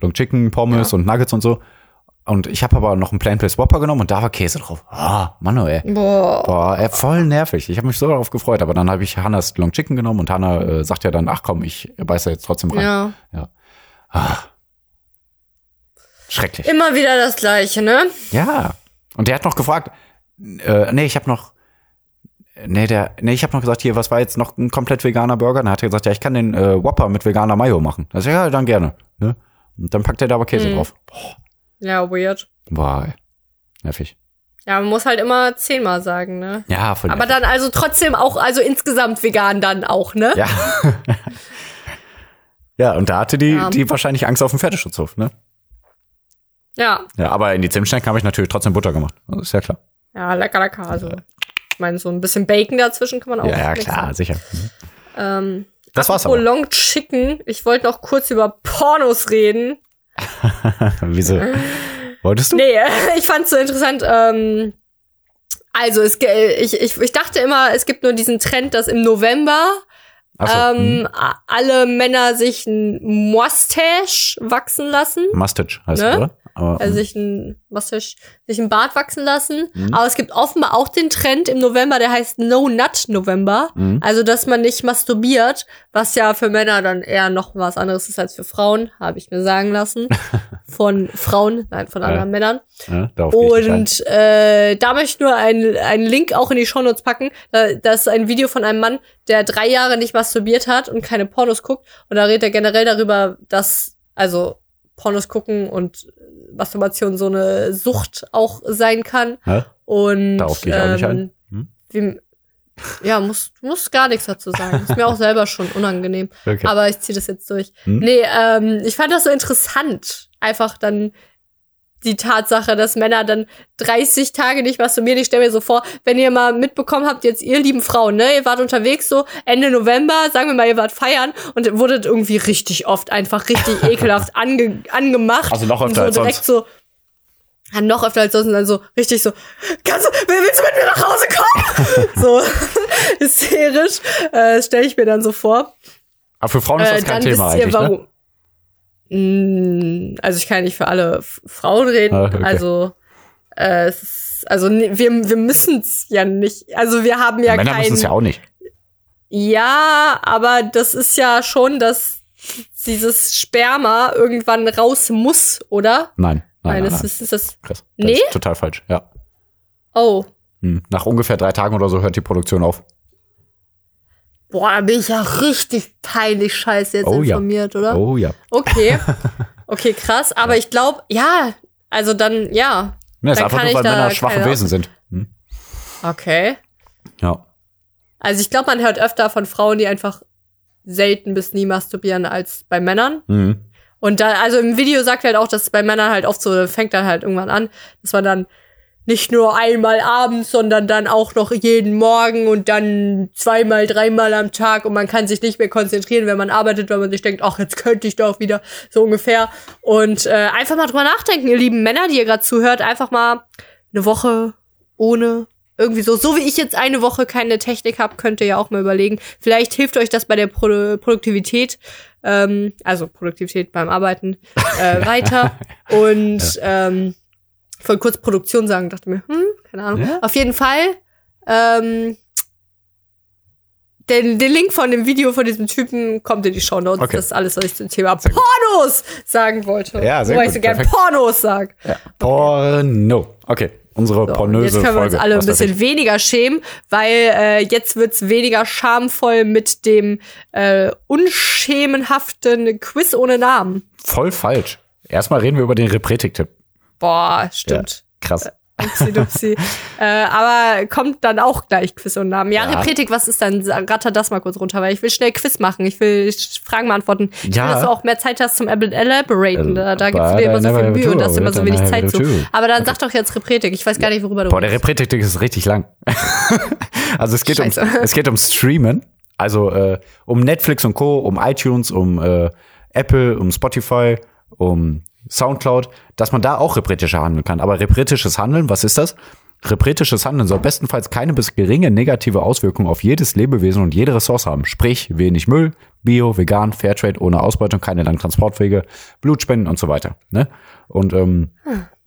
Long Chicken, Pommes Ja. und Nuggets und so. Und ich habe aber noch einen Plant-Based Whopper genommen und da war Käse drauf. Ah, Mann, ey. Boah. Boah, ey, voll nervig. Ich habe mich so darauf gefreut, aber dann habe ich Hannas Long Chicken genommen und Hanna äh, sagt ja dann, ach komm, ich beiß da jetzt trotzdem rein. Ja. Schrecklich. Immer wieder das Gleiche, ne? Ja. Und der hat noch gefragt, äh, nee, ich habe noch, nee, der, nee, ich habe noch gesagt, hier, was war jetzt noch ein komplett veganer Burger? Dann hat er gesagt, ja, ich kann den äh, Whopper mit veganer Mayo machen. Das ja, dann gerne. Ne? Und dann packt er da aber Käse Mhm. drauf. Ja, weird. Boah, nervig. Ja, man muss halt immer zehnmal sagen, ne? Ja, voll Aber nervig. dann also trotzdem auch, also insgesamt vegan dann auch, ne? Ja. ja, und da hatte die, Ja. die wahrscheinlich Angst auf dem Pferdeschutzhof, ne? Ja, Ja, aber in die Zimtschnecken habe ich natürlich trotzdem Butter gemacht. Das ist ja klar. ja lecker, lecker. Also, ich meine, so ein bisschen Bacon dazwischen kann man auch ja, ja, klar, sicher. Ähm, Das war's aber. Long Chicken. Ich wollte noch kurz über Pornos reden. Wieso? Wolltest du? Nee, ich fand's so interessant. Ähm, also, es, ich, ich, ich dachte immer, es gibt nur diesen Trend, dass im November so, hm. ähm, a- alle Männer sich ein Mustache wachsen lassen. Mustache heißt ne? es, oder? Aber, Also sich ein, Mustache, sich ein Bart wachsen lassen. Mhm. Aber es gibt offenbar auch den Trend im November, der heißt No Nut November. Mhm. Also, dass man nicht masturbiert, was ja für Männer dann eher noch was anderes ist als für Frauen, habe ich mir sagen lassen. Von Frauen, nein, von Ja. anderen Männern. ja, ich nicht Und äh, da möchte ich nur einen, einen Link auch in die Shownotes packen. Da, das ist ein Video von einem Mann, der drei Jahre nicht masturbiert hat und keine Pornos guckt. Und da redet er generell darüber, dass also Pornos gucken und Masturbation so eine Sucht auch sein kann. Ja? Und Darauf gehe ich auch nicht ein. Hm? wie, Ja, muss, muss gar nichts dazu sagen. Ist mir auch selber schon unangenehm. Okay. Aber ich ziehe das jetzt durch. Hm? Nee, ähm, ich fand das so interessant. Einfach dann die Tatsache, dass Männer dann 30 Tage nicht masturbieren. Ich stelle mir so vor, wenn ihr mal mitbekommen habt, jetzt ihr lieben Frauen, ne, ihr wart unterwegs so Ende November, sagen wir mal, ihr wart feiern und wurdet irgendwie richtig oft einfach richtig ekelhaft ange angemacht. Also noch und öfter so als direkt sonst. so ja, noch öfter als sonst und dann so richtig so, kannst du, willst du mit mir nach Hause kommen? so hysterisch, äh, stelle ich mir dann so vor. Aber für Frauen ist das Äh, kein Thema wisst ihr, eigentlich, ne? Mm, Also ich kann nicht für alle Frauen reden. Ah, okay. Also äh, es ist, also wir, wir müssen es ja nicht. Also wir haben ja Männer kein. müssen es ja auch nicht. Ja, aber das ist ja schon, dass dieses Sperma irgendwann raus muss, oder? Nein. Nein, nein, Meines nein. Wissens ist das. Krass. Das Nee? ist total falsch, ja. Oh. Hm. Nach ungefähr drei Tagen oder so hört die Produktion auf. Boah, da bin ich ja richtig peinlich scheiße jetzt Oh ja. informiert, oder? Oh ja. Okay. Okay, krass. Aber ich glaube, ja, also dann, ja. Ne, ist Dann einfach kann nur, weil Männer schwache Wesen sind. Hm. Okay. Ja. Also ich glaube, man hört öfter von Frauen, die einfach selten bis nie masturbieren, als bei Männern. Mhm. Und da, also im Video sagt er halt auch, dass bei Männern halt oft so, fängt dann halt irgendwann an, dass man dann nicht nur einmal abends, sondern dann auch noch jeden Morgen und dann zweimal, dreimal am Tag und man kann sich nicht mehr konzentrieren, wenn man arbeitet, weil man sich denkt, ach, jetzt könnte ich doch wieder, so ungefähr. Und äh, einfach mal drüber nachdenken, ihr lieben Männer, die ihr gerade zuhört, einfach mal eine Woche ohne irgendwie so, so wie ich jetzt eine Woche keine Technik habe, könnt ihr ja auch mal überlegen. Vielleicht hilft euch das bei der Pro Produktivität, ähm, also Produktivität beim Arbeiten, äh, weiter. Und ähm, ich wollte kurz Produktion sagen, dachte mir, hm, keine Ahnung. Ja. Auf jeden Fall, ähm, den, den Link von dem Video von diesem Typen kommt in die Show Notes. Okay. Das ist alles, was ich zum Thema Sehr gut. Pornos sagen wollte. Ja, sehr ich gut, so gern perfekt. Pornos sag. Porno. Okay. Unsere So, pornöse jetzt können wir uns Folge alle ein bisschen weniger schämen, weil äh, jetzt wird's weniger schamvoll mit dem äh, unschämenhaften Quiz ohne Namen. Voll falsch. Erstmal reden wir über den Repretik-Tipp. Boah, stimmt. Krass. Upsi-dupsi. äh, aber kommt dann auch gleich Quiz und Namen. Ja, Ja. Repretik, was ist dann? Ratter das mal kurz runter, weil ich will schnell Quiz machen. Ich will Fragen beantworten. Ich Ja. will, dass du auch mehr Zeit hast zum Elab- Elaboraten. Da, da gibst du But dir immer so viel Mühe und hast immer so wenig Zeit zu. Aber dann sag doch jetzt Repretik. Ich weiß gar nicht, worüber du Boah, der. Repretik ist richtig lang. also es geht, um, es geht um Streamen. Also äh, um Netflix und Co., um iTunes, um äh, Apple, um Spotify, um Soundcloud, dass man da auch repretischer handeln kann. Aber repretisches Handeln, was ist das? Repretisches Handeln soll bestenfalls keine bis geringe negative Auswirkung auf jedes Lebewesen und jede Ressource haben. Sprich, wenig Müll, Bio, vegan, Fairtrade, ohne Ausbeutung, keine langen Transportwege, Blutspenden und so weiter. Ne? Und ähm,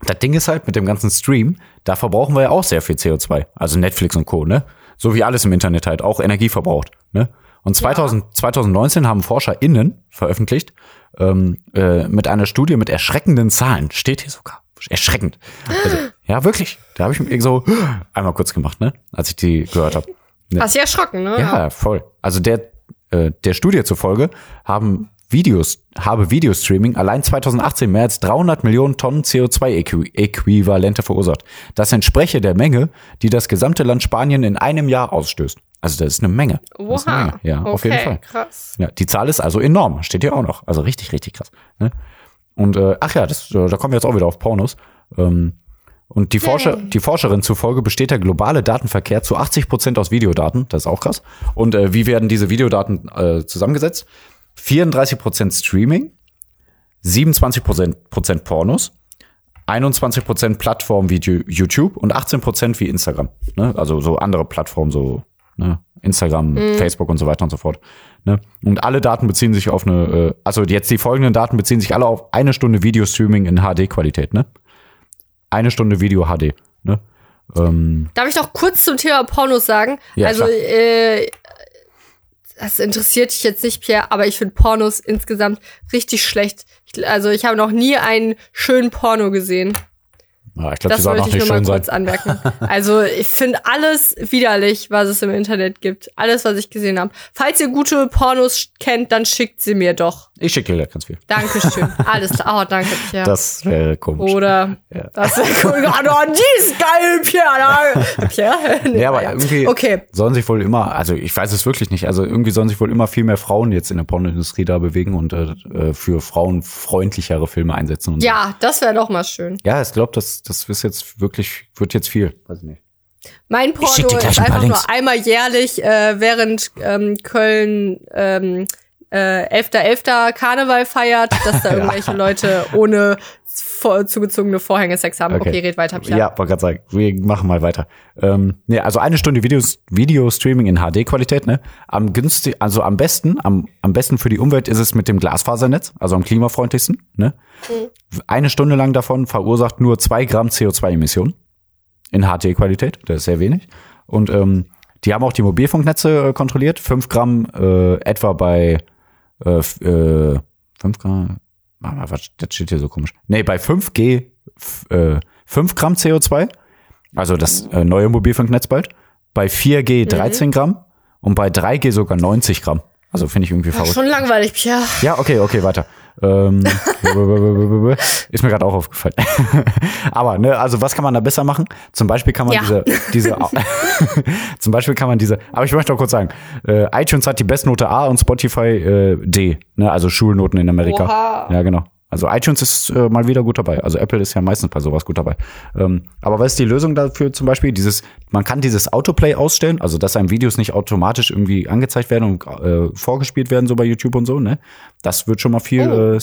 das Ding ist halt mit dem ganzen Stream, da verbrauchen wir ja auch sehr viel CO2. Also Netflix und Co., ne? So wie alles im Internet halt, auch Energie verbraucht, ne? Und 2000, 2019 haben ForscherInnen veröffentlicht, ähm, äh, mit einer Studie mit erschreckenden Zahlen, steht hier sogar, erschreckend. Also, ja, wirklich. Da habe ich mir so einmal kurz gemacht, ne? Als ich die gehört habe. Hast dich erschrocken, ne? Ja, voll. Also der, äh, der Studie zufolge haben Videos, habe Videostreaming allein 2018 mehr als 300 Millionen Tonnen CO2-Äquivalente verursacht. Das entspreche der Menge, die das gesamte Land Spanien in einem Jahr ausstößt. Also das ist eine Menge. Ist eine. Menge. Ja, okay, auf jeden Fall. krass. Ja, die Zahl ist also enorm. Steht hier auch noch. Also richtig, richtig krass. Ne? Und äh, ach ja, das, äh, da kommen wir jetzt auch wieder auf Pornos. Ähm, und die, Forscher, die Forscherin zufolge besteht der globale Datenverkehr zu 80 Prozent aus Videodaten. Das ist auch krass. Und äh, wie werden diese Videodaten äh, zusammengesetzt? 34 Prozent Streaming, 27 Prozent Pornos, 21 Prozent Plattformen wie YouTube und 18 Prozent wie Instagram. Ne? Also so andere Plattformen, so ne? Instagram, Facebook und so weiter und so fort. Ne? Und alle Daten beziehen sich auf eine, äh, also jetzt die folgenden Daten beziehen sich alle auf eine Stunde Videostreaming in HD-Qualität. Ne? Eine Stunde Video HD. Ne? Ähm, Darf ich noch kurz zum Thema Pornos sagen? Ja, also, klar. äh, das interessiert dich jetzt nicht, Pierre, aber ich finde Pornos insgesamt richtig schlecht. Ich, also, ich habe noch nie einen schönen Porno gesehen. Ja, ich glaube, die Das soll wollte noch ich nicht nur mal schön sein. kurz anmerken. Also ich finde alles widerlich, was es im Internet gibt. Alles, was ich gesehen habe. Falls ihr gute Pornos kennt, dann schickt sie mir doch. Ich schicke dir ganz viel. Dankeschön. Alles klar. Oh, danke, Pierre. Das wäre komisch. Oder Ja. das ist cool. Oh, die ist geil, Pierre. Pierre? Nee, Ja, aber irgendwie Okay. sollen sich wohl immer, also ich weiß es wirklich nicht, also irgendwie sollen sich wohl immer viel mehr Frauen jetzt in der Pornoindustrie da bewegen und äh, äh, für Frauen freundlichere Filme einsetzen. Und so. Ja, das wäre doch mal schön. Ja, ich glaube, das, das ist jetzt wirklich, wird jetzt viel. Weiß ich nicht. Mein Porno ist ein einfach Links. nur einmal jährlich, äh, während ähm, Köln ähm, äh, 11.11. Karneval feiert, dass da irgendwelche Leute ohne vor, zugezogene Vorhänge Sex haben. Okay, red weiter, Pierre. Ja, wollte gerade sagen, wir machen mal weiter. Ähm, nee, also eine Stunde Videos, Video-Streaming in HD-Qualität, ne? Am günstig, also am besten, am, am besten für die Umwelt ist es mit dem Glasfasernetz, also am klimafreundlichsten, ne? Eine Stunde lang davon verursacht nur zwei Gramm CO2-Emissionen in HD-Qualität, das ist sehr wenig. Und ähm, die haben auch die Mobilfunknetze äh, kontrolliert, fünf Gramm äh, etwa bei äh, f- äh, fünf Gramm, was, das steht hier so komisch. Nee, bei 5G f- äh, 5 Gramm CO2, also das äh, neue Mobilfunknetz bald. Bei 4G 13 Gramm und bei 3G sogar 90 Gramm. Also finde ich irgendwie Ach, verrückt. schon langweilig, Pierre. Ja, okay, okay, weiter. Ähm, ist mir gerade auch aufgefallen. Aber, ne, also was kann man da besser machen? Zum Beispiel kann man Ja. diese, diese, zum Beispiel kann man diese, aber ich möchte auch kurz sagen, äh, iTunes hat die Bestnote A und Spotify äh, D, ne, also Schulnoten in Amerika. Oha. Ja, genau. Also iTunes ist äh, mal wieder gut dabei. Also Apple ist ja meistens bei sowas gut dabei. Ähm, aber was ist die Lösung dafür zum Beispiel? Dieses, man kann dieses Autoplay ausstellen, also dass einem Videos nicht automatisch irgendwie angezeigt werden und äh, vorgespielt werden, so bei YouTube und so, ne? Das wird schon mal viel Oh. äh,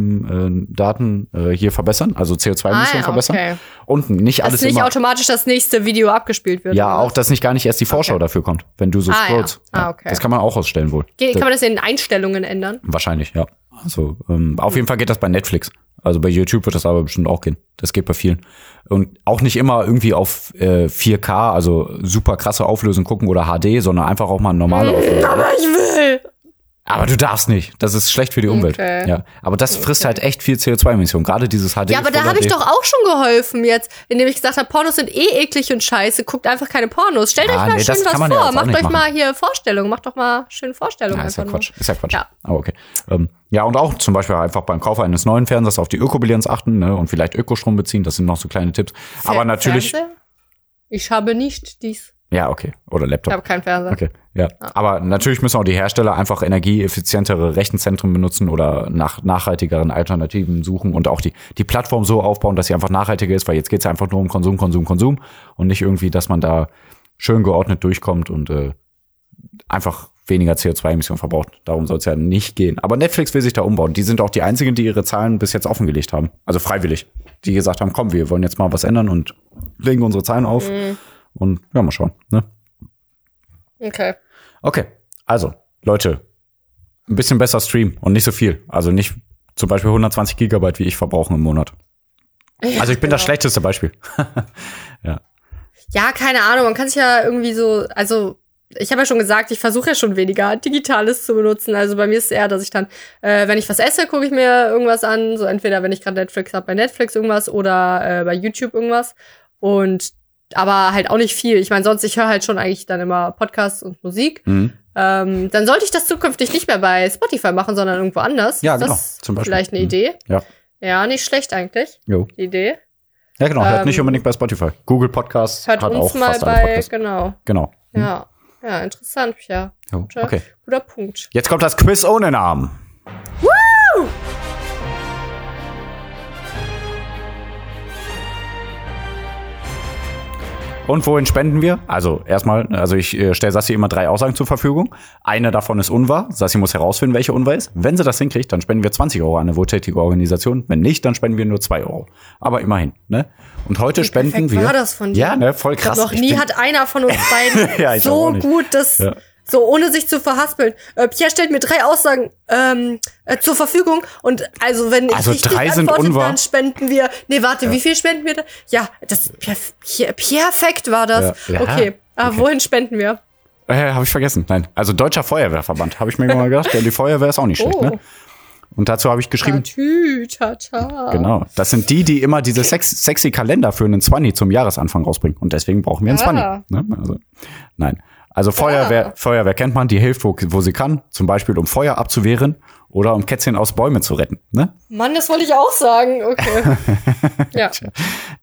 Streaming-Daten äh, hier verbessern, also CO2-Emissionen Ah, ja, verbessern. okay. Und nicht alles Dass nicht immer. automatisch das nächste Video abgespielt wird. Ja, auch, dass nicht gar nicht erst die Vorschau dafür kommt, wenn du so Ah, ja. scrollst. Ah, okay. Das kann man auch ausstellen wohl. Kann man das in den Einstellungen ändern? Wahrscheinlich, ja. Also ähm, auf jeden Fall geht das bei Netflix. Also bei YouTube wird das aber bestimmt auch gehen. Das geht bei vielen. Und auch nicht immer irgendwie auf äh, 4K, also super krasse Auflösung gucken oder HD, sondern einfach auch mal normale Auflösung. Aber ich will. Aber du darfst nicht. Das ist schlecht für die Umwelt. Okay. Ja. Aber das frisst halt echt viel CO2-Emissionen. Gerade dieses HD. Ja, aber da habe ich doch auch schon geholfen jetzt, indem ich gesagt habe, Pornos sind eh eklig und scheiße. Guckt einfach keine Pornos. Stellt Ah, euch mal nee, schön was ja vor. auch Macht euch machen. mal hier Vorstellungen. Macht doch mal schöne Vorstellungen Ja, ist ja Quatsch. nur. Ist ja Quatsch. Ja. Aber okay. Ähm, ja, und auch zum Beispiel einfach beim Kauf eines neuen Fernsehers auf die Ökobilanz achten ne, und vielleicht Ökostrom beziehen. Das sind noch so kleine Tipps. aber Fer- natürlich. Fernseher? Ich habe nicht dies. Ja, okay. Oder Ich Laptop. habe keinen Fernseher. Okay, ja. Aber natürlich müssen auch die Hersteller einfach energieeffizientere Rechenzentren benutzen oder nach nachhaltigeren Alternativen suchen und auch die, die Plattform so aufbauen, dass sie einfach nachhaltiger ist, weil jetzt geht's einfach nur um Konsum, Konsum, Konsum und nicht irgendwie, dass man da schön geordnet durchkommt und äh, einfach weniger CO2-Emissionen verbraucht. Darum soll es ja nicht gehen. Aber Netflix will sich da umbauen. Die sind auch die einzigen, die ihre Zahlen bis jetzt offengelegt haben. Also freiwillig. Die gesagt haben, komm, wir wollen jetzt mal was ändern und legen unsere Zahlen auf. Und ja, mal schauen. Ne? Okay. Okay, also Leute, ein bisschen besser streamen und nicht so viel. Also nicht zum Beispiel 120 Gigabyte, wie ich verbrauche im Monat. Also ich bin das Genau. schlechteste Beispiel. Ja, keine Ahnung. Man kann sich ja irgendwie so, also ich habe ja schon gesagt, ich versuche ja schon weniger Digitales zu benutzen. Also bei mir ist es eher, dass ich dann, äh, wenn ich was esse, gucke ich mir irgendwas an. So entweder, wenn ich gerade Netflix habe, bei Netflix irgendwas oder äh, bei YouTube irgendwas. Und aber halt auch nicht viel. Ich meine, sonst, ich höre halt schon eigentlich dann immer Podcasts und Musik. Mhm. Ähm, dann sollte ich das zukünftig nicht mehr bei Spotify machen, sondern irgendwo anders. Ja, genau, Das zum Beispiel. Vielleicht eine Mhm. Idee. Ja. Ja, nicht schlecht eigentlich. Jo. Die Idee. Ja, genau. Hört Ähm, nicht unbedingt bei Spotify. Google Podcasts Hört hat uns auch mal bei, genau. Genau. Mhm. Ja. Ja, interessant, ja. Jo, Guter, Okay. guter Punkt. Jetzt kommt das Quiz ohne Namen. Und wohin spenden wir? Also erstmal, also ich äh, stelle Sassi immer drei Aussagen zur Verfügung. Eine davon ist unwahr. Sassi muss herausfinden, welche unwahr ist. Wenn sie das hinkriegt, dann spenden wir 20 Euro an eine wohltätige Organisation. Wenn nicht, dann spenden wir nur 2 Euro. Aber immerhin. Ne? Und heute spenden wir. war das von dir. Ja, ne, voll Ich glaub, krass. noch Ich nie bin- hat einer von uns beiden Ja, so gut das, Ja. So ohne sich zu verhaspeln. Äh, Pierre stellt mir drei Aussagen ähm, äh, zur Verfügung und also wenn ich Also richtig drei sind unwahr. dann spenden wir. Nee, warte, wie viel spenden wir da? Ja, das perf per- perfekt war das. Ja. Ja, Okay, aber okay. wohin spenden wir? Äh, habe ich vergessen. Nein, also Deutscher Feuerwehrverband. Habe ich mir mal gedacht. Ja, die Feuerwehr ist auch nicht schlecht, Oh. ne? Und dazu habe ich geschrieben, Tatü, tata. genau, das sind die, die immer diese sex sexy Kalender für einen 20 zum Jahresanfang rausbringen. Und deswegen brauchen wir einen Ah. 20. Ne? Also, nein. Also Feuerwehr, Feuerwehr kennt man, die hilft, wo, wo sie kann, zum Beispiel um Feuer abzuwehren oder um Kätzchen aus Bäumen zu retten. Ne? Mann, das wollte ich auch sagen. Okay. ja.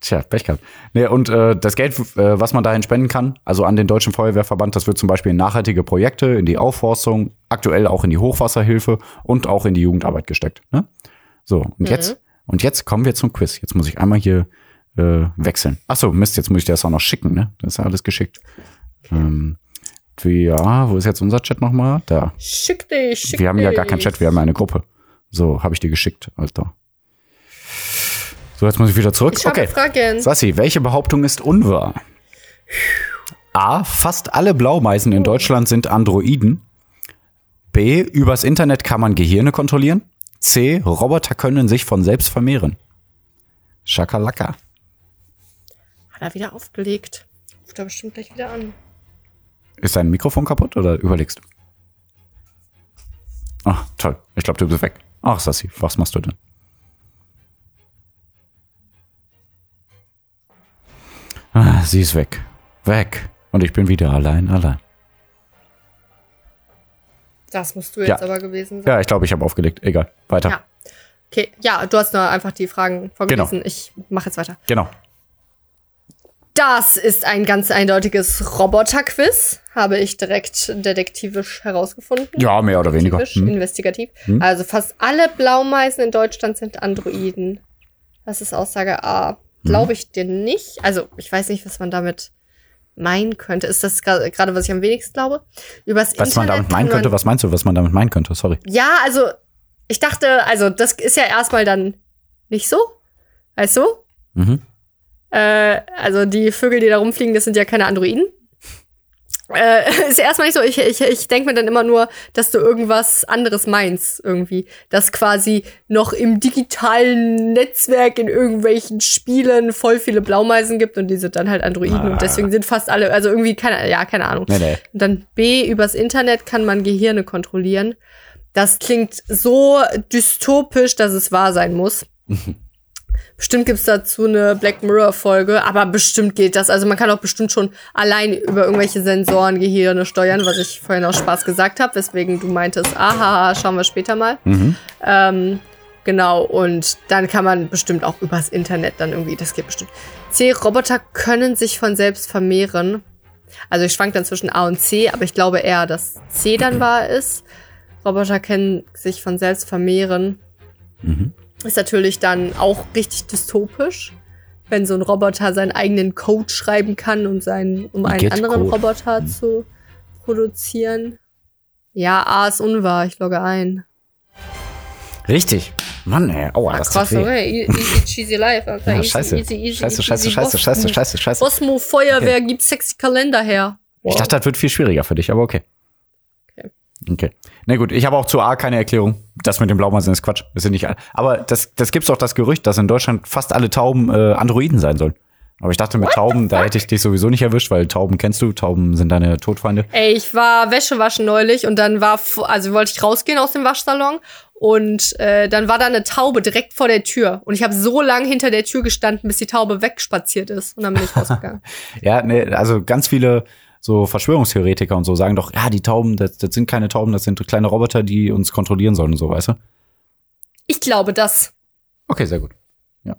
Tja, Pech gehabt. Nee, und äh, das Geld, äh, was man dahin spenden kann, also an den Deutschen Feuerwehrverband, das wird zum Beispiel in nachhaltige Projekte, in die Aufforstung, aktuell auch in die Hochwasserhilfe und auch in die Jugendarbeit gesteckt. Ne? So, und jetzt, und jetzt kommen wir zum Quiz. Jetzt muss ich einmal hier äh, wechseln. Ach so, Mist, jetzt muss ich dir das auch noch schicken, ne? Das ist ja alles geschickt. Ähm, ja, wo ist jetzt unser Chat nochmal? Da. Schick dich, schick Wir haben ja gar dich. keinen Chat, wir haben eine Gruppe. So, habe ich dir geschickt, Alter. So, jetzt muss ich wieder zurück. Ich okay. Fragen. Sassi, welche Behauptung ist unwahr? A. Fast alle Blaumeisen in Deutschland sind Androiden. B. Übers Internet kann man Gehirne kontrollieren. C. Roboter können sich von selbst vermehren. Schakalaka. Hat er wieder aufgelegt. Ruft er bestimmt gleich wieder an. Ist dein Mikrofon kaputt oder überlegst du? Ach, toll. Ich glaube, du bist weg. Ach, Sassi, was machst du denn? Ah, sie ist weg. Weg. Und ich bin wieder allein, allein. Das musst du jetzt Ja. aber gewesen sein. Ja, ich glaube, ich habe aufgelegt. Egal. Weiter. Ja. Okay, ja, du hast nur einfach die Fragen vorgelesen. Ich mache jetzt weiter. Genau. Das ist ein ganz eindeutiges Roboter-Quiz, habe ich direkt detektivisch herausgefunden. Ja, mehr oder weniger. Hm. investigativ. Also fast alle Blaumeisen in Deutschland sind Androiden. Das ist Aussage A. Hm. Glaube ich dir nicht. Also, ich weiß nicht, was man damit meinen könnte. Ist das gerade, was ich am wenigsten glaube? Übers Was man damit meinen könnte, was meinst du, was man damit meinen könnte? Sorry. Ja, also, ich dachte, also, das ist ja erstmal dann nicht so. Weißt du? Mhm. Äh, also die Vögel, die da rumfliegen, das sind ja keine Androiden. Äh, ist erstmal nicht so, ich, ich, ich denke mir dann immer nur, dass du irgendwas anderes meinst, irgendwie. Dass quasi noch im digitalen Netzwerk in irgendwelchen Spielen voll viele Blaumeisen gibt und die sind dann halt Androiden Ah. und deswegen sind fast alle, also irgendwie keine, ja, keine Ahnung. Nee, nee. Und dann B, übers Internet kann man Gehirne kontrollieren. Das klingt so dystopisch, dass es wahr sein muss. Bestimmt gibt's dazu eine Black Mirror-Folge, aber bestimmt geht das. Also man kann auch bestimmt schon allein über irgendwelche Sensoren Gehirne steuern, was ich vorhin aus Spaß gesagt habe, weswegen du meintest, aha, schauen wir später mal. Ähm, genau, und dann kann man bestimmt auch übers Internet dann irgendwie, das geht bestimmt. C, Roboter können sich von selbst vermehren. Also ich schwank dann zwischen A und C, aber ich glaube eher, dass C dann wahr ist. Roboter können sich von selbst vermehren. Mhm. Ist natürlich dann auch richtig dystopisch, wenn so ein Roboter seinen eigenen Code schreiben kann, um, seinen, um einen Git anderen Code. Roboter zu produzieren. Ja, A ist unwahr, ich logge ein. Richtig. Mann, ey. Aua, das tut Krass, weh. okay. E- Easy cheesy life. Alter. Ja, easy, scheiße. Easy, easy, Scheiße, easy, scheiße, easy. scheiße, scheiße, scheiße, scheiße. Osmo Feuerwehr gibt sexy Kalender her. Ich dachte, das wird viel schwieriger für dich, aber okay. Okay. Na gut, ich habe auch zu A keine Erklärung. Das mit dem Blaumeisen ist Quatsch. Das sind nicht alle. Aber das, das gibt's doch das Gerücht, dass in Deutschland fast alle Tauben äh, Androiden sein sollen. Aber ich dachte, mit Tauben, da hätte ich dich sowieso nicht erwischt, weil Tauben kennst du, Tauben sind deine Todfeinde. Ey, ich war Wäsche waschen neulich und dann war, also wollte ich rausgehen aus dem Waschsalon und äh, dann war da eine Taube direkt vor der Tür und ich habe so lange hinter der Tür gestanden, bis die Taube wegspaziert ist und dann bin ich rausgegangen. Ja, nee, also ganz viele so Verschwörungstheoretiker und so sagen doch, ja, die Tauben, das, das sind keine Tauben, das sind kleine Roboter, die uns kontrollieren sollen und so, weißt du? Ich glaube das. Okay, sehr gut. Ja.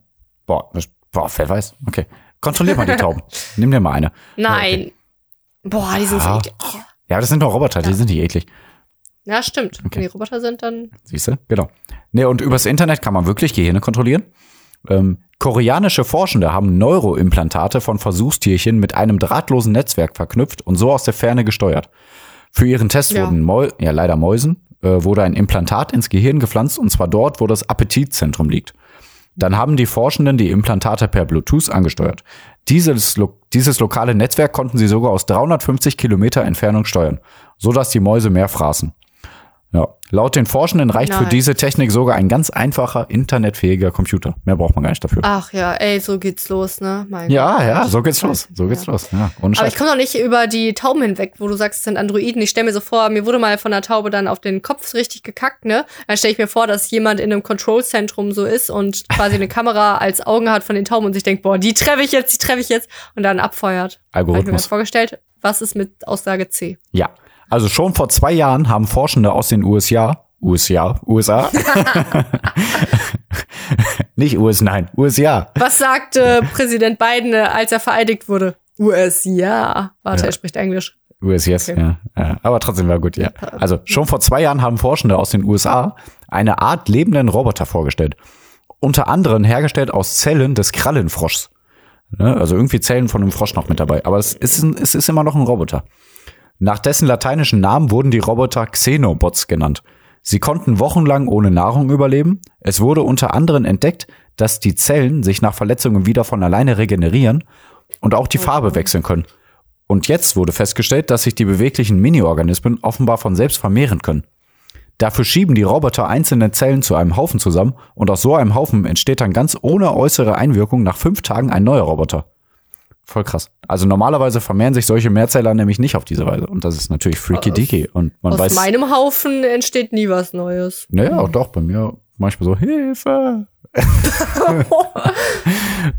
Boah, das, boah, wer weiß. Okay. Kontrollier mal die Tauben. Nimm dir mal eine. Nein. Boah, die sind so eklig. Ja, das sind doch Roboter, die sind nicht eklig. Ja, stimmt. Okay. Wenn die Roboter sind, dann. Siehst du? Genau. Nee, und übers Internet kann man wirklich Gehirne kontrollieren. Ähm, koreanische Forschende haben Neuroimplantate von Versuchstierchen mit einem drahtlosen Netzwerk verknüpft und so aus der Ferne gesteuert. Für ihren Test Ja. wurden Mäu ja leider Mäusen, äh, wurde ein Implantat ins Gehirn gepflanzt und zwar dort, wo das Appetitzentrum liegt. Dann haben die Forschenden die Implantate per Bluetooth angesteuert. Dieses, lo dieses lokale Netzwerk konnten sie sogar aus 350 Kilometer Entfernung steuern, so dass die Mäuse mehr fraßen. Ja. Laut den Forschenden reicht für Nice. diese Technik sogar ein ganz einfacher internetfähiger Computer. Mehr braucht man gar nicht dafür. Ach ja, ey, so geht's los, ne? Mein ja, Gott. ja, so geht's los. So geht's Ja. los. Ja, Aber Scheiß. ich komme noch nicht über die Tauben hinweg, wo du sagst, es sind Androiden. Ich stelle mir so vor, mir wurde mal von der Taube dann auf den Kopf richtig gekackt, ne? Dann stelle ich mir vor, dass jemand in einem Control-Zentrum so ist und quasi eine Kamera als Augen hat von den Tauben und sich denkt, boah, die treffe ich jetzt, die treffe ich jetzt und dann abfeuert. Hab ich mir das Algorithmus. vorgestellt. Was ist mit Aussage C? Ja. Also schon vor zwei Jahren haben Forschende aus den USA, USA, USA, nicht US, nein, USA. Was sagte Präsident Biden, äh, als er vereidigt wurde? US, ja. Warte, Ja. er spricht Englisch. US, yes, Okay. ja, ja. Aber trotzdem war gut, ja. Also schon vor zwei Jahren haben Forschende aus den USA eine Art lebenden Roboter vorgestellt. Unter anderem hergestellt aus Zellen des Krallenfroschs. Ne? Also irgendwie Zellen von einem Frosch noch mit dabei. Aber es ist, es ist immer noch ein Roboter. Nach dessen lateinischen Namen wurden die Roboter Xenobots genannt. Sie konnten wochenlang ohne Nahrung überleben. Es wurde unter anderem entdeckt, dass die Zellen sich nach Verletzungen wieder von alleine regenerieren und auch die Farbe wechseln können. Und jetzt wurde festgestellt, dass sich die beweglichen Mini-Organismen offenbar von selbst vermehren können. Dafür schieben die Roboter einzelne Zellen zu einem Haufen zusammen und aus so einem Haufen entsteht dann ganz ohne äußere Einwirkung nach fünf Tagen ein neuer Roboter. Voll krass. Also normalerweise vermehren sich solche Mehrzeller nämlich nicht auf diese Weise. Und das ist natürlich freaky Aus- deaky. Und man Aus weiß. meinem Haufen entsteht nie was Neues. Naja, auch doch, bei mir manchmal so, Hilfe.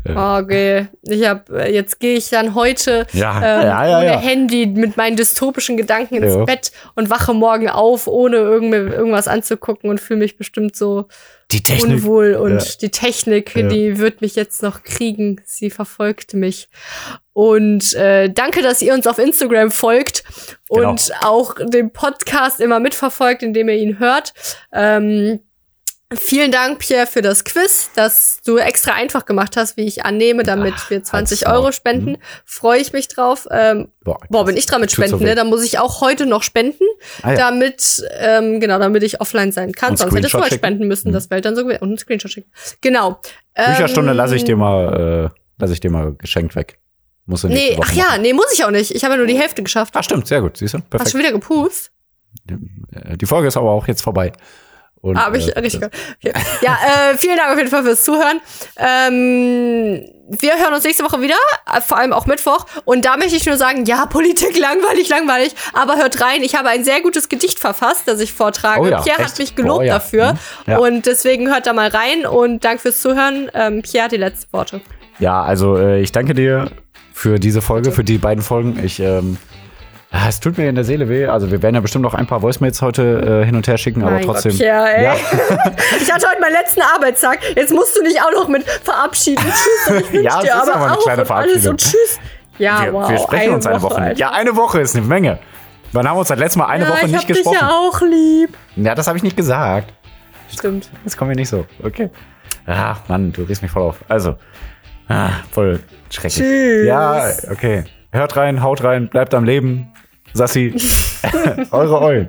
Okay, ich hab, äh, jetzt gehe ich dann heute Ja, ähm, ja, ja, ohne. Handy mit meinen dystopischen Gedanken ins. Bett und wache morgen auf, ohne irgend, irgendwas anzugucken und fühle mich bestimmt so unwohl. Und die Technik, die wird mich jetzt noch kriegen. Sie verfolgt mich. Und äh, danke, dass ihr uns auf Instagram folgt Genau. und auch den Podcast immer mitverfolgt, indem ihr ihn hört. Ähm, Vielen Dank, Pierre, für das Quiz, das du extra einfach gemacht hast, wie ich annehme, damit Ach, wir 20 halt's Maul. Euro spenden. Freue ich mich drauf. Ähm, Boah, boah, bin ich dran mit so Spenden, weh. ne? Da muss ich auch heute noch spenden, Ah, ja. damit, ähm, genau, damit ich offline sein kann. Und Sonst hättest du schicken. spenden müssen, Mhm. das wäre dann so gewesen. Und einen Screenshot schicken. Genau. Bücherstunde Ähm, lasse ich dir mal, äh, lasse ich dir mal geschenkt weg. Nächste Nee, ach ja, machen. nee, muss ich auch nicht. Ich habe ja nur die Hälfte geschafft. Ah, stimmt, sehr gut, siehst du? Hast Perfekt. du wieder gepust? Äh, Die Folge ist aber auch jetzt vorbei. Und, Ah, hab ich äh, richtig gehört. Okay. Ja, äh, vielen Dank auf jeden Fall fürs Zuhören. Ähm, wir hören uns nächste Woche wieder, äh, vor allem auch Mittwoch. Und da möchte ich nur sagen, ja, Politik langweilig, langweilig. Aber hört rein, ich habe ein sehr gutes Gedicht verfasst, das ich vortrage. Oh ja, Pierre echt? hat mich gelobt Oh ja. dafür. Mhm. Ja. Und deswegen hört da mal rein und danke fürs Zuhören. Ähm, Pierre hat die letzten Worte. Ja, also äh, ich danke dir für diese Folge, für die beiden Folgen. Ich, ähm, ah, es tut mir in der Seele weh. Also wir werden ja bestimmt noch ein paar Voicemails heute äh, hin und her schicken, aber Mein trotzdem. Gott, Pierre, ey. Ja. Ich hatte heute meinen letzten Arbeitstag. Jetzt musst du dich auch noch mit verabschieden. Tschüss. Ich Ja, es dir ist aber aber eine kleine und alles Verabschiedung. und tschüss. Ja, wir, wow. wir sprechen uns eine Woche. Nicht. Ja, eine Woche ist eine Menge. Wann haben wir uns das letzte Mal eine ja, Woche ich nicht hab dich gesprochen? ja auch lieb. Ja, das habe ich nicht gesagt. Stimmt. Das kommt mir nicht so. Okay. Ach, Mann, du riechst mich voll auf. Also, ah, voll schrecklich. Tschüss. Ja, okay. Hört rein, haut rein, bleibt am Leben. Sassi, eure Eulen.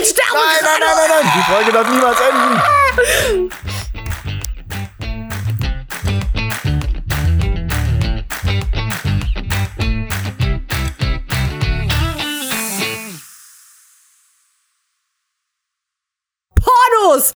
ich sterbe! Nein, nein, nein, nein, nein, die Folge darf niemals enden. Pornos!